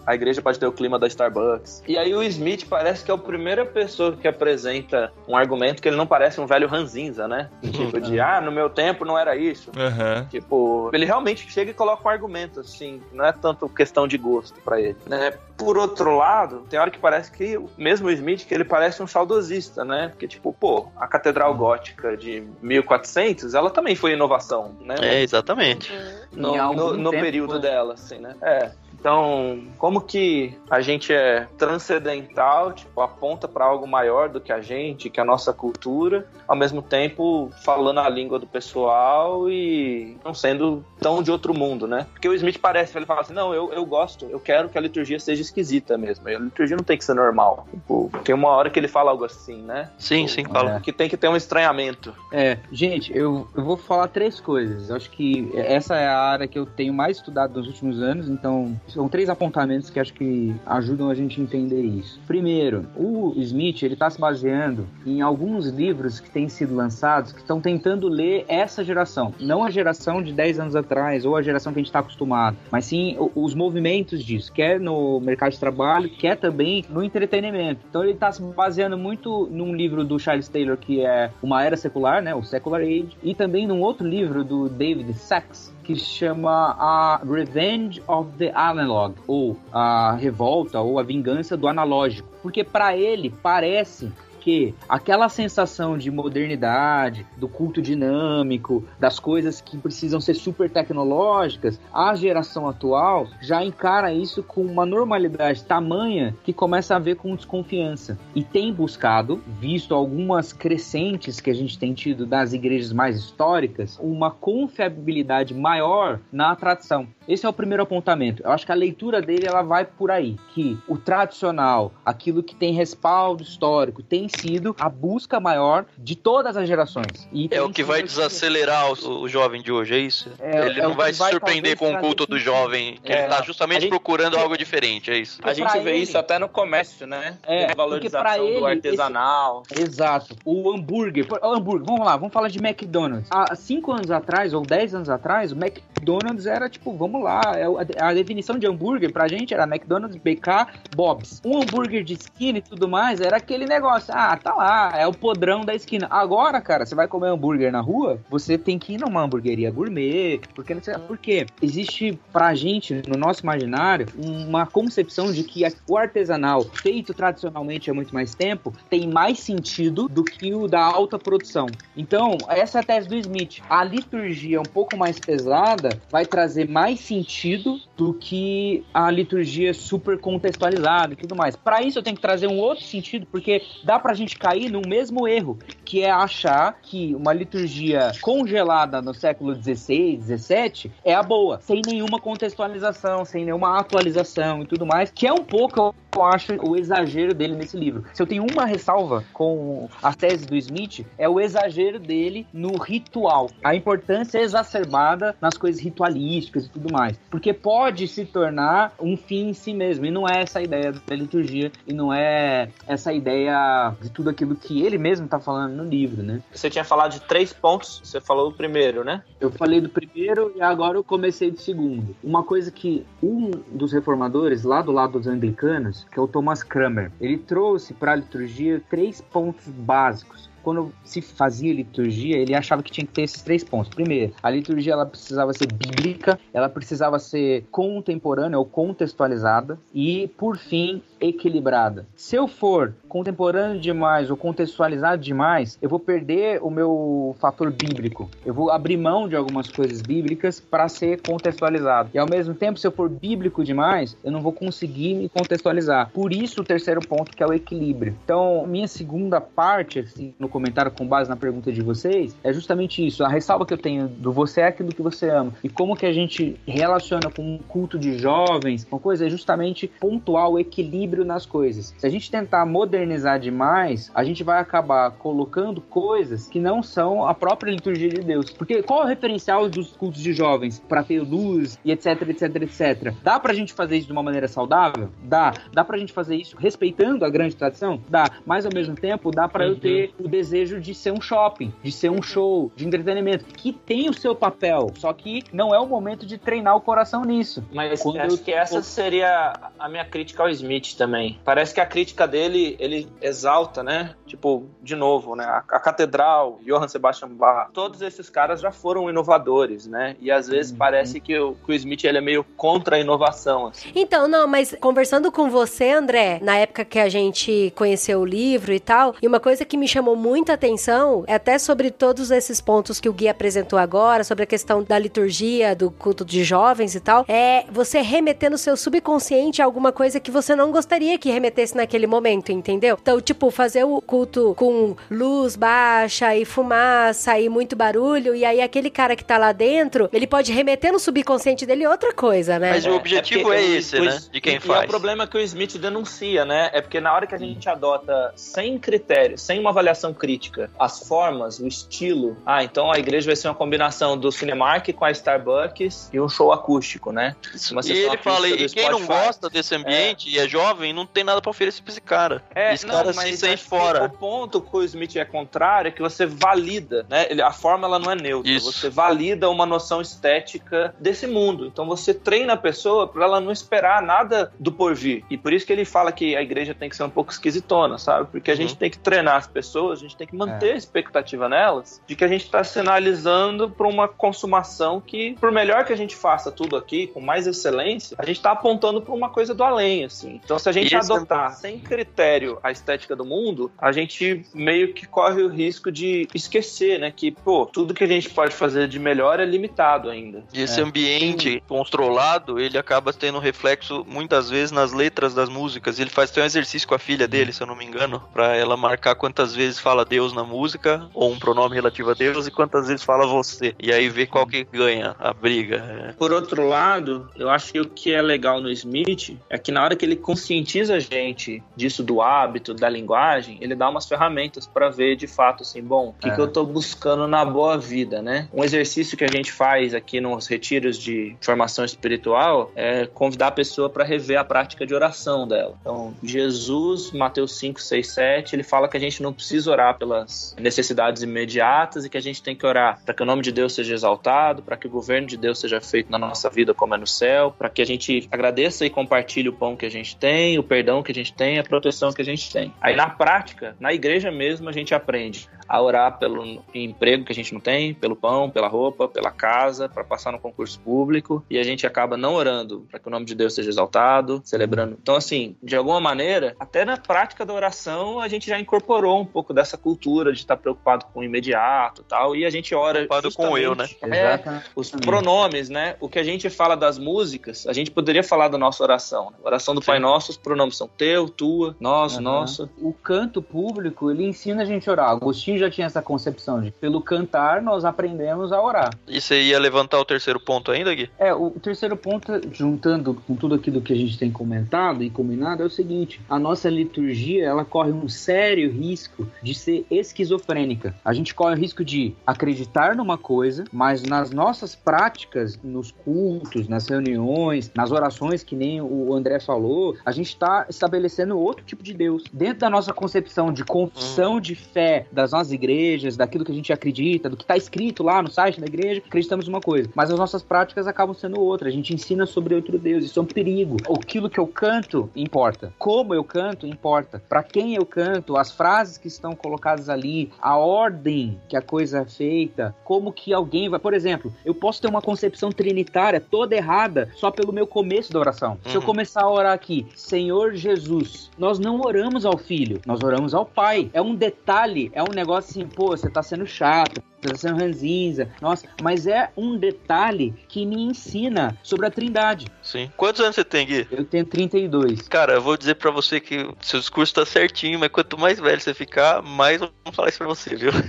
a igreja pode ter o clima da Starbucks. E aí o Smith parece que é a primeira pessoa que apresenta um argumento que ele não parece um velho ranzinza, né? Tipo de, ah, no meu tempo não era isso. Aham. Tipo, ele realmente chega e coloca um argumento, assim, não é tanto questão de gosto pra ele, né? Por outro lado, tem hora que parece que, mesmo o Smith, que ele parece um saudosista, né? Porque, tipo, pô, a Catedral Gótica de 1400, ela também foi inovação, né? É, exatamente. no, no- no período né? dela, assim, né? É. Então, como que a gente é transcendental, tipo, aponta para algo maior do que a gente, que é a nossa cultura, ao mesmo tempo falando a língua do pessoal e não sendo tão de outro mundo, né? Porque o Smith parece, ele fala assim, não, eu, eu gosto, eu quero que a liturgia seja esquisita mesmo. A liturgia não tem que ser normal. Tipo, tem uma hora que ele fala algo assim, né? Sim, sim, fala. Que tem que ter um estranhamento. É, gente, eu, eu vou falar três coisas. Eu acho que essa é a área que eu tenho mais estudado nos últimos anos, então são três apontamentos que acho que ajudam a gente a entender isso. Primeiro, o Smith, ele tá se baseando em alguns livros que têm sido lançados que estão tentando ler essa geração, não a geração de 10 anos atrás ou a geração que a gente está acostumado, mas sim os movimentos disso, quer no mercado de trabalho, quer também no entretenimento. Então ele tá se baseando muito num livro do Charles Taylor que é Uma Era Secular, né, o Secular Age, e também num outro livro do David Sachs que chama a Revenge of the Analog, ou a revolta ou a vingança do analógico, porque para ele parece que aquela sensação de modernidade, do culto dinâmico, das coisas que precisam ser super tecnológicas, a geração atual já encara isso com uma normalidade tamanha que começa a ver com desconfiança. E tem buscado, visto algumas crescentes que a gente tem tido das igrejas mais históricas, uma confiabilidade maior na tradição. Esse é o primeiro apontamento. Eu acho que a leitura dele ela vai por aí, que o tradicional, aquilo que tem respaldo histórico, tem sido a busca maior de todas as gerações. E É o que vai esse- desacelerar o, o jovem de hoje, é isso? É- ele é não vai se vai, surpreender com o culto do jovem, que É, ele tá justamente gente- procurando algo diferente, é isso. A gente vê ele- isso até no comércio, né? É, valorização ele, do artesanal. Exato. O hambúrguer. O hambúrguer, vamos lá, vamos falar de McDonald's. Há cinco anos atrás, ou 10 anos atrás, o McDonald's era tipo, vamos lá, é a definição de hambúrguer pra gente era McDonald's, BK, Bob's. Um hambúrguer de esquina e tudo mais era aquele negócio. Ah, tá lá, é o podrão da esquina. Agora, cara, você vai comer hambúrguer na rua, você tem que ir numa hamburgueria gourmet, porque sei por quê. Existe pra gente, no nosso imaginário, uma concepção de que o artesanal, feito tradicionalmente há muito mais tempo, tem mais sentido do que o da alta produção. Então, essa é a tese do Smith. A liturgia um pouco mais pesada vai trazer mais sentido do que a liturgia super contextualizada e tudo mais. Para isso eu tenho que trazer um outro sentido, porque dá pra gente cair no mesmo erro, que é achar que uma liturgia congelada no século XVI, XVII é a boa, sem nenhuma contextualização, sem nenhuma atualização e tudo mais, que é um pouco eu acho o exagero dele nesse livro. Se eu tenho uma ressalva com a tese do Smith, é o exagero dele no ritual. A importância exacerbada nas coisas ritualísticas e tudo mais. Porque pode se tornar um fim em si mesmo. E não é essa a ideia da liturgia. E não é essa ideia de tudo aquilo que ele mesmo está falando no livro, né? Você tinha falado de três pontos. Você falou o primeiro, né? Eu falei do primeiro e agora eu comecei do segundo. Uma coisa que um dos reformadores, lá do lado dos anglicanos, que é o Thomas Kramer. Ele trouxe para a liturgia três pontos básicos quando se fazia liturgia, ele achava que tinha que ter esses três pontos. Primeiro, a liturgia ela precisava ser bíblica, ela precisava ser contemporânea ou contextualizada e, por fim, equilibrada. Se eu for contemporâneo demais ou contextualizado demais, eu vou perder o meu fator bíblico. Eu vou abrir mão de algumas coisas bíblicas para ser contextualizado. E ao mesmo tempo, se eu for bíblico demais, eu não vou conseguir me contextualizar. Por isso o terceiro ponto que é o equilíbrio. Então, minha segunda parte assim, no comentário com base na pergunta de vocês é justamente isso. A ressalva que eu tenho do você é aquilo que você ama e como que a gente relaciona com um culto de jovens, uma coisa é justamente pontuar o equilíbrio nas coisas. Se a gente tentar modernizar demais, a gente vai acabar colocando coisas que não são a própria liturgia de Deus. Porque qual é o referencial dos cultos de jovens para ter luz e etc, etc, etc? Dá pra gente fazer isso de uma maneira saudável? Dá. Dá pra gente fazer isso respeitando a grande tradição? Dá. Mas ao mesmo tempo, dá para uhum. eu ter o desejo de ser um shopping, de ser um show, de entretenimento, que tem o seu papel, só que não é o momento de treinar o coração nisso. Mas Quando acho eu... que essa seria a minha crítica ao Smith também. Parece que a crítica dele, ele exalta, né? Tipo, de novo, né? A, a Catedral, Johann Sebastian Bach, todos esses caras já foram inovadores, né? E às vezes uhum. parece que o, que o Smith ele é meio contra a inovação. Assim. Então, não, mas conversando com você, André, na época que a gente conheceu o livro e tal, e uma coisa que me chamou muita atenção é até sobre todos esses pontos que o Gui apresentou agora, sobre a questão da liturgia, do culto de jovens e tal, é você remeter no seu subconsciente a alguma coisa que você não gostaria que remetesse naquele momento, entendeu? Então, tipo, fazer o culto com luz baixa e fumaça e muito barulho, e aí aquele cara que tá lá dentro, ele pode remeter no subconsciente dele outra coisa, né? Mas o objetivo é, é esse, o, né? De quem e, faz. E é o problema que o Smith denuncia, né? É porque na hora que a gente adota sem critério, sem uma avaliação crítica, as formas, o estilo, ah, então a igreja vai ser uma combinação do Cinemark com a Starbucks e um show acústico, né? e ele fala, e quem não gosta desse ambiente é. e é jovem, não tem nada pra oferecer pra esse cara. É, esse não, cara mas se sente fora. O ponto que o Smith é contrário é que você valida, né? A forma ela não é neutra. Isso. Você valida uma noção estética desse mundo. Então você treina a pessoa para ela não esperar nada do porvir. E por isso que ele fala que a igreja tem que ser um pouco esquisitona, sabe? Porque a gente uhum. tem que treinar as pessoas, a gente tem que manter é. a expectativa nelas de que a gente está sinalizando para uma consumação que, por melhor que a gente faça tudo aqui, com mais excelência, a gente está apontando para uma coisa do além, assim. Então se a gente adotar sem critério a estética do mundo, a gente meio que corre o risco de esquecer, né? Que, pô, tudo que a gente pode fazer de melhor é limitado ainda. E esse é. ambiente Sim. controlado, ele acaba tendo reflexo muitas vezes nas letras das músicas. Ele faz até um exercício com a filha dele, se eu não me engano, para ela marcar quantas vezes fala Deus na música, ou um pronome relativo a Deus, e quantas vezes fala você. E aí ver qual que ganha a briga. Por outro lado, eu acho que o que é legal no Smith é que na hora que ele conscientiza a gente disso do hábito, da linguagem, ele dá umas ferramentas para ver de fato assim, bom, o que, é. que eu tô buscando na boa vida, né? Um exercício que a gente faz aqui nos retiros de formação espiritual é convidar a pessoa para rever a prática de oração dela. Então, Jesus, Mateus 5, 6, 7, ele fala que a gente não precisa orar orar pelas necessidades imediatas e que a gente tem que orar para que o nome de Deus seja exaltado, para que o governo de Deus seja feito na nossa vida como é no céu, para que a gente agradeça e compartilhe o pão que a gente tem, o perdão que a gente tem, a proteção que a gente tem. Aí na prática, na igreja mesmo, a gente aprende a orar pelo emprego que a gente não tem, pelo pão, pela roupa, pela casa, para passar no concurso público, e a gente acaba não orando para que o nome de Deus seja exaltado, celebrando. Então, assim, de alguma maneira, até na prática da oração, a gente já incorporou um pouco dessa cultura de estar preocupado com o imediato tal, e a gente ora. Preocupado com eu, né? É, os pronomes, né? O que a gente fala das músicas, a gente poderia falar da nossa oração. Né? Oração do Sim. Pai Nosso, os pronomes são teu, tua, nós, nosso. O canto público, ele ensina a gente a orar. Agostinho já tinha essa concepção de, pelo cantar, nós aprendemos a orar. E você ia levantar o terceiro ponto ainda, Gui? É, o terceiro ponto, juntando com tudo aquilo que a gente tem comentado e combinado, é o seguinte: a nossa liturgia ela corre um sério risco de ser esquizofrênica. A gente corre o risco de acreditar numa coisa, mas nas nossas práticas, nos cultos, nas reuniões, nas orações, que nem o André falou, a gente está estabelecendo outro tipo de Deus. Dentro da nossa concepção de confissão de fé das nossas igrejas, daquilo que a gente acredita, do que está escrito lá no site da igreja, acreditamos uma coisa. Mas as nossas práticas acabam sendo outra. A gente ensina sobre outro Deus. Isso é um perigo. Aquilo que eu canto importa. Como eu canto importa. Para quem eu canto, as frases que estão colocadas ali, a ordem que a coisa é feita, como que alguém vai. Por exemplo, eu posso ter uma concepção trinitária toda errada só pelo meu começo da oração. Se eu Uhum. começar a orar aqui, Senhor Jesus, nós não oramos ao Filho, nós oramos ao Pai. É um detalhe, é um negócio assim, pô, você tá sendo chato, você tá sendo ranzinza, nossa, mas é um detalhe que me ensina sobre a Trindade. Sim. Quantos anos você tem, Gui? Eu tenho 32. Cara, eu vou dizer pra você que seu discurso tá certinho, mas quanto mais velho você ficar, mais vamos falar isso pra você, viu?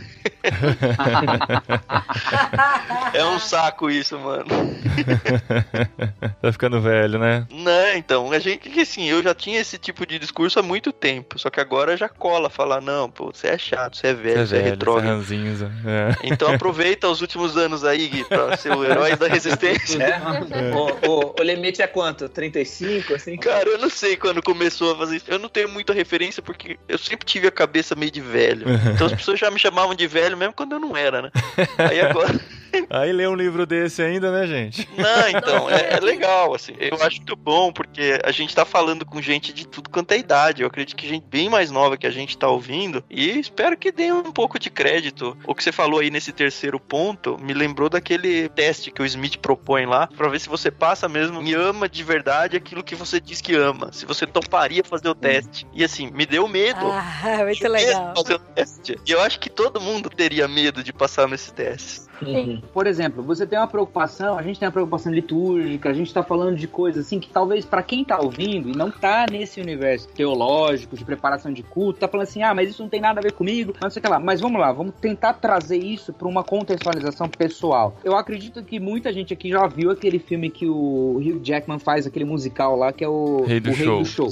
É um saco isso, mano. tá ficando velho, né? Não, então, a gente que assim, eu já tinha esse tipo de discurso há muito tempo, só que agora já cola falar, não, pô, você é chato, você é velho, você é, velho, é retrógrado. ranzinza. É. Então aproveita os últimos anos aí, Gui, pra ser o herói da resistência. É? o, o- o limite é quanto? 35, assim? Cara, eu não sei quando começou a fazer isso. Eu não tenho muita referência porque eu sempre tive a cabeça meio de velho. Então as pessoas já me chamavam de velho mesmo quando eu não era, né? Aí agora. Aí ler um livro desse ainda, né, gente? Não, então, é, é legal, assim. Eu acho muito bom, porque a gente tá falando com gente de tudo quanto é idade. Eu acredito que gente bem mais nova que a gente tá ouvindo. E espero que dê um pouco de crédito. O que você falou aí nesse terceiro ponto me lembrou daquele teste que o Smith propõe lá, pra ver se você passa mesmo e ama de verdade aquilo que você diz que ama. Se você toparia fazer o teste. E assim, me deu medo. Ah, muito legal. fazer o teste. E eu acho que todo mundo teria medo de passar nesse teste. Uhum. Por exemplo, você tem uma preocupação, a gente tem uma preocupação litúrgica, a gente tá falando de coisas assim que talvez pra quem tá ouvindo e não tá nesse universo teológico, de preparação de culto, tá falando assim, ah, mas isso não tem nada a ver comigo, não sei o que lá. Mas vamos lá, vamos tentar trazer isso pra uma contextualização pessoal. Eu acredito que muita gente aqui já viu aquele filme que o Hugh Jackman faz, aquele musical lá, que é o Rei do o Show. Rei do Show.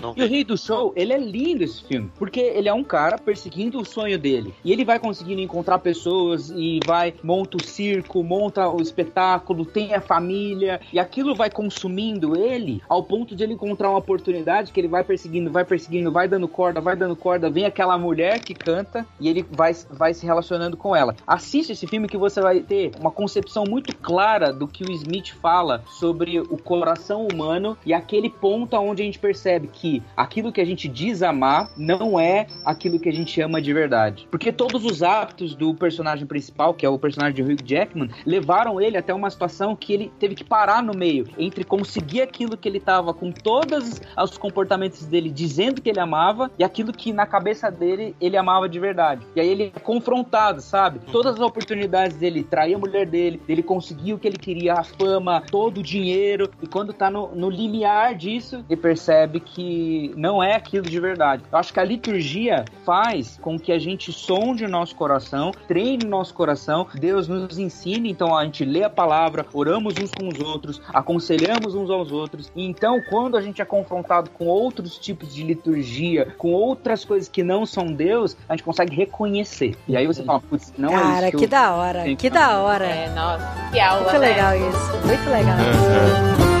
Não E o Rei do Show, ele é lindo esse filme, porque ele é um cara perseguindo o sonho dele. E ele vai conseguindo encontrar pessoas e vai, monta o circo, monta o espetáculo, tem a família, e aquilo vai consumindo ele ao ponto de ele encontrar uma oportunidade que ele vai perseguindo, vai perseguindo, vai dando corda, vai dando corda, vem aquela mulher que canta e ele vai, vai se relacionando com ela. Assiste esse filme que você vai ter uma concepção muito clara do que o Smith fala sobre o coração humano e aquele ponto onde a gente percebe que aquilo que a gente diz amar não é aquilo que a gente ama de verdade. Porque todos os hábitos do personagem principal, que é o personagem de Hugh Jackman, levaram ele até uma situação que ele teve que parar no meio entre conseguir aquilo que ele estava com todos os comportamentos dele dizendo que ele amava e aquilo que na cabeça dele ele amava de verdade. E aí ele é confrontado, sabe? Todas as oportunidades dele trair a mulher dele, dele conseguir o que ele queria, a fama, todo o dinheiro, e quando tá no, no limiar disso, ele percebe que não é aquilo de verdade. Eu acho que a liturgia faz com que a gente sonde o nosso coração, treine o nosso coração, Deus nos ensine, então a gente lê a palavra, oramos uns com os outros, aconselhamos uns aos outros, e então quando a gente é confrontado com outros tipos de liturgia, com outras coisas que não são Deus, a gente consegue reconhecer. E aí você fala, putz, não é Cara, isso que, eu... da hora, que que da hora. É, nossa, que aula, Muito né? legal isso, muito legal.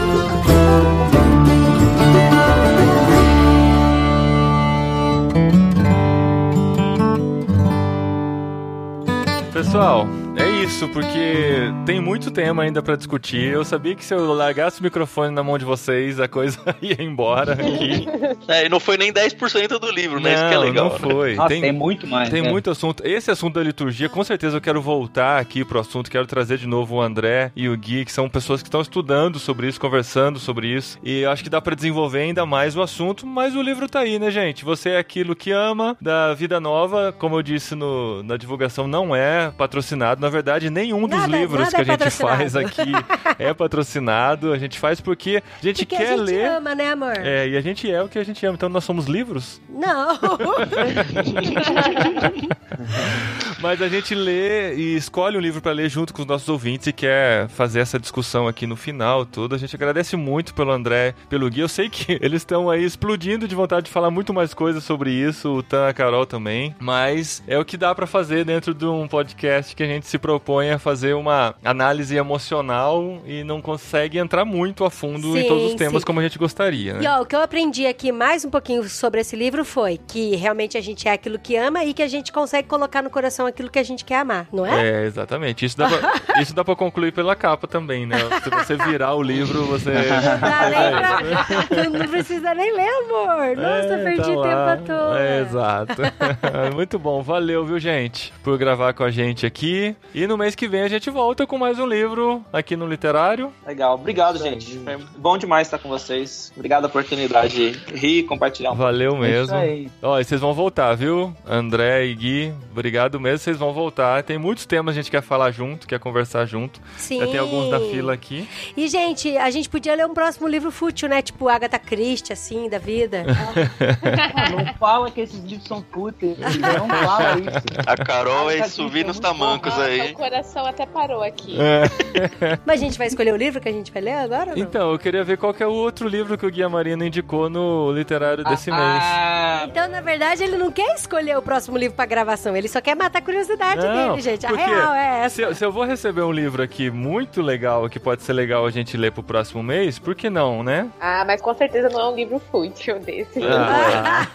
Pessoal, é isso, porque tem muito tema ainda pra discutir. Eu sabia que se eu largasse o microfone na mão de vocês, a coisa ia embora aqui. É, e não foi nem 10% do livro, né? Isso que é legal. Não né? foi. Nossa, tem, tem, muito mais. tem né? muito assunto. Esse assunto da liturgia, com certeza eu quero voltar aqui pro assunto. Quero trazer de novo o André e o Gui, que são pessoas que estão estudando sobre isso, conversando sobre isso. E eu acho que dá pra desenvolver ainda mais o assunto. Mas o livro tá aí, né, gente? Você é aquilo que ama, da Vida Nova. Como eu disse no, na divulgação, não é patrocinado. Na verdade, nenhum dos Nada- livros nada que a é gente patrocinado. faz aqui é patrocinado. A gente faz porque a gente Porque quer a gente ler. ama, né, amor? É, e a gente é o que a gente ama. Então nós somos livros. Não. Mas a gente lê e escolhe um livro pra ler junto com os nossos ouvintes e quer fazer essa discussão aqui no final, tudo. A gente agradece muito pelo André, pelo Gui. Eu sei que eles estão aí explodindo de vontade de falar muito mais coisas sobre isso, o Tan, a Carol também. Mas é o que dá pra fazer dentro de um podcast que a gente se propõe a fazer uma análise emocional e não consegue entrar muito a fundo em Sim, todos os temas sim. como a gente gostaria, né? E ó, o que eu aprendi aqui mais um pouquinho sobre esse livro foi que realmente a gente é aquilo que ama e que a gente consegue colocar no coração aquilo que a gente quer amar, não é? É, exatamente. Isso dá, pra, isso dá pra concluir pela capa também, né? Se você virar o livro, você. Não pra... Não precisa nem ler, amor. Nossa, É, perdi tá tempo à toa. É, exato. Muito bom. Valeu, viu, gente, por gravar com a gente aqui. E no mês que vem a gente volta com mais um livro aqui no Literário. Legal, obrigado, gente. Foi bom demais estar com vocês. Obrigado a oportunidade de rir e compartilhar um Valeu É isso mesmo. aí. Ó, e vocês vão voltar, viu? André e Gui, obrigado mesmo. Vocês vão voltar. Tem muitos temas que a gente quer falar junto, quer conversar junto. Sim. Já tem alguns da fila aqui. E, gente, a gente podia ler um próximo livro fútil, né? Tipo Agatha Christie, assim, da vida. Não fala que esses livros são fúteis. Não fala isso. A Carol é subir nos muito bom. tamancos Nossa, aí. o coração até parou aqui. É. Mas a gente vai escolher o livro que a gente vai ler agora? Então, eu queria ver qual que é o outro livro que o Guia Marino indicou no literário desse mês. Ah, Então, na verdade, ele não quer escolher o próximo livro pra gravação, ele só quer matar a curiosidade Não, dele, gente. A real é essa. Se, eu- se eu vou receber um livro aqui muito legal, que pode ser legal a gente ler pro próximo mês, por que não, né? Ah, mas com certeza não é um livro fútil desse. Ah.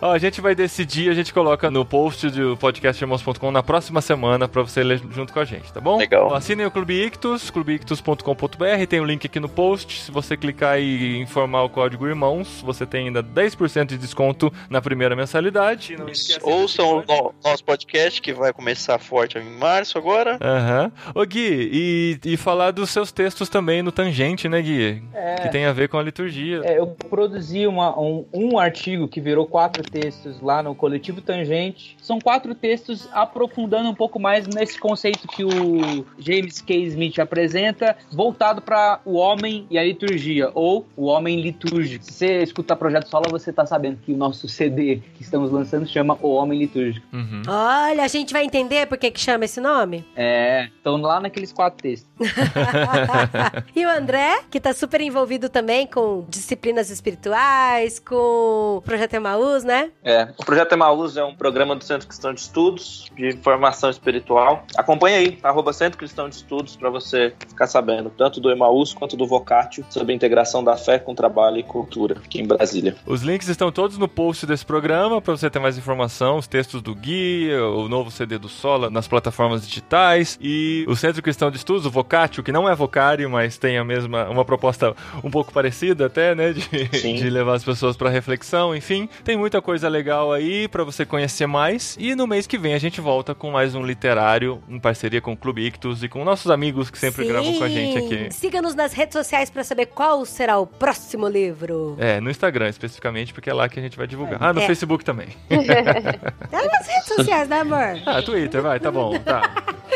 Ó, a gente vai decidir, a gente coloca no post do podcastirmãos.com na próxima semana pra você ler junto com a gente, tá bom? Legal. Ó, Assinem o Clube Ictus, clubeictus.com.br, tem o link aqui no post. Se você clicar e informar o código IRMãos, você tem ainda 10% de desconto na primeira mensalidade. E Ouçam o no- nosso podcast que vai começar forte em março agora. Aham. Ô Gui, e, e falar dos seus textos também no Tangente, né, Gui? Que tem a ver com a liturgia. É, eu produzi uma- um, um artigo que virou quatro textos lá no Coletivo Tangente. São quatro textos aprofundando um pouco mais nesse conceito que o James K. Smith apresenta, voltado para o homem e a liturgia, ou o homem litúrgico. Se você escutar Projeto Sola, você tá sabendo que o nosso CD que estamos lançando chama O Homem Litúrgico. Uhum. Olha, a gente vai entender por que que chama esse nome? É, estão lá naqueles quatro textos. e o André, que tá super envolvido também com disciplinas espirituais, com o Projeto Emaús, né? É, o Projeto Emaús é um programa do Centro Cristão de Estudos de formação espiritual. Acompanhe aí, arroba Centro Cristão de Estudos, para você ficar sabendo tanto do Emaús quanto do Vocatio sobre a integração da fé com trabalho e cultura aqui em Brasília. Os links estão todos no post desse programa para você ter mais informação, os textos do Gui, o novo CD do Sola nas plataformas digitais e o Centro Cristão de Estudos, o Vocatio, que não é vocário, mas tem a mesma uma proposta um pouco parecida até, né, de, de levar as pessoas para reflexão, enfim, tem muita coisa legal aí para você conhecer mais e no mês que vem a gente volta com mais um literário em parceria com o Clube Ictus e com nossos amigos que sempre gravam com a gente aqui. Siga-nos nas redes sociais para saber qual será o próximo livro. É, no Instagram especificamente, porque é lá que a gente vai divulgar. Ah, no É. Facebook também. É nas redes sociais, né, amor? Ah, Twitter, vai, tá bom, tá.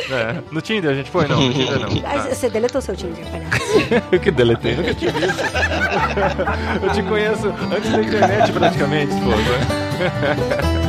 É, No Tinder a gente põe? Não, no Tinder não. Tá. Você deletou seu Tinder, palhaço. que deletei, nunca tive isso. Eu te conheço antes da internet praticamente, pô. né?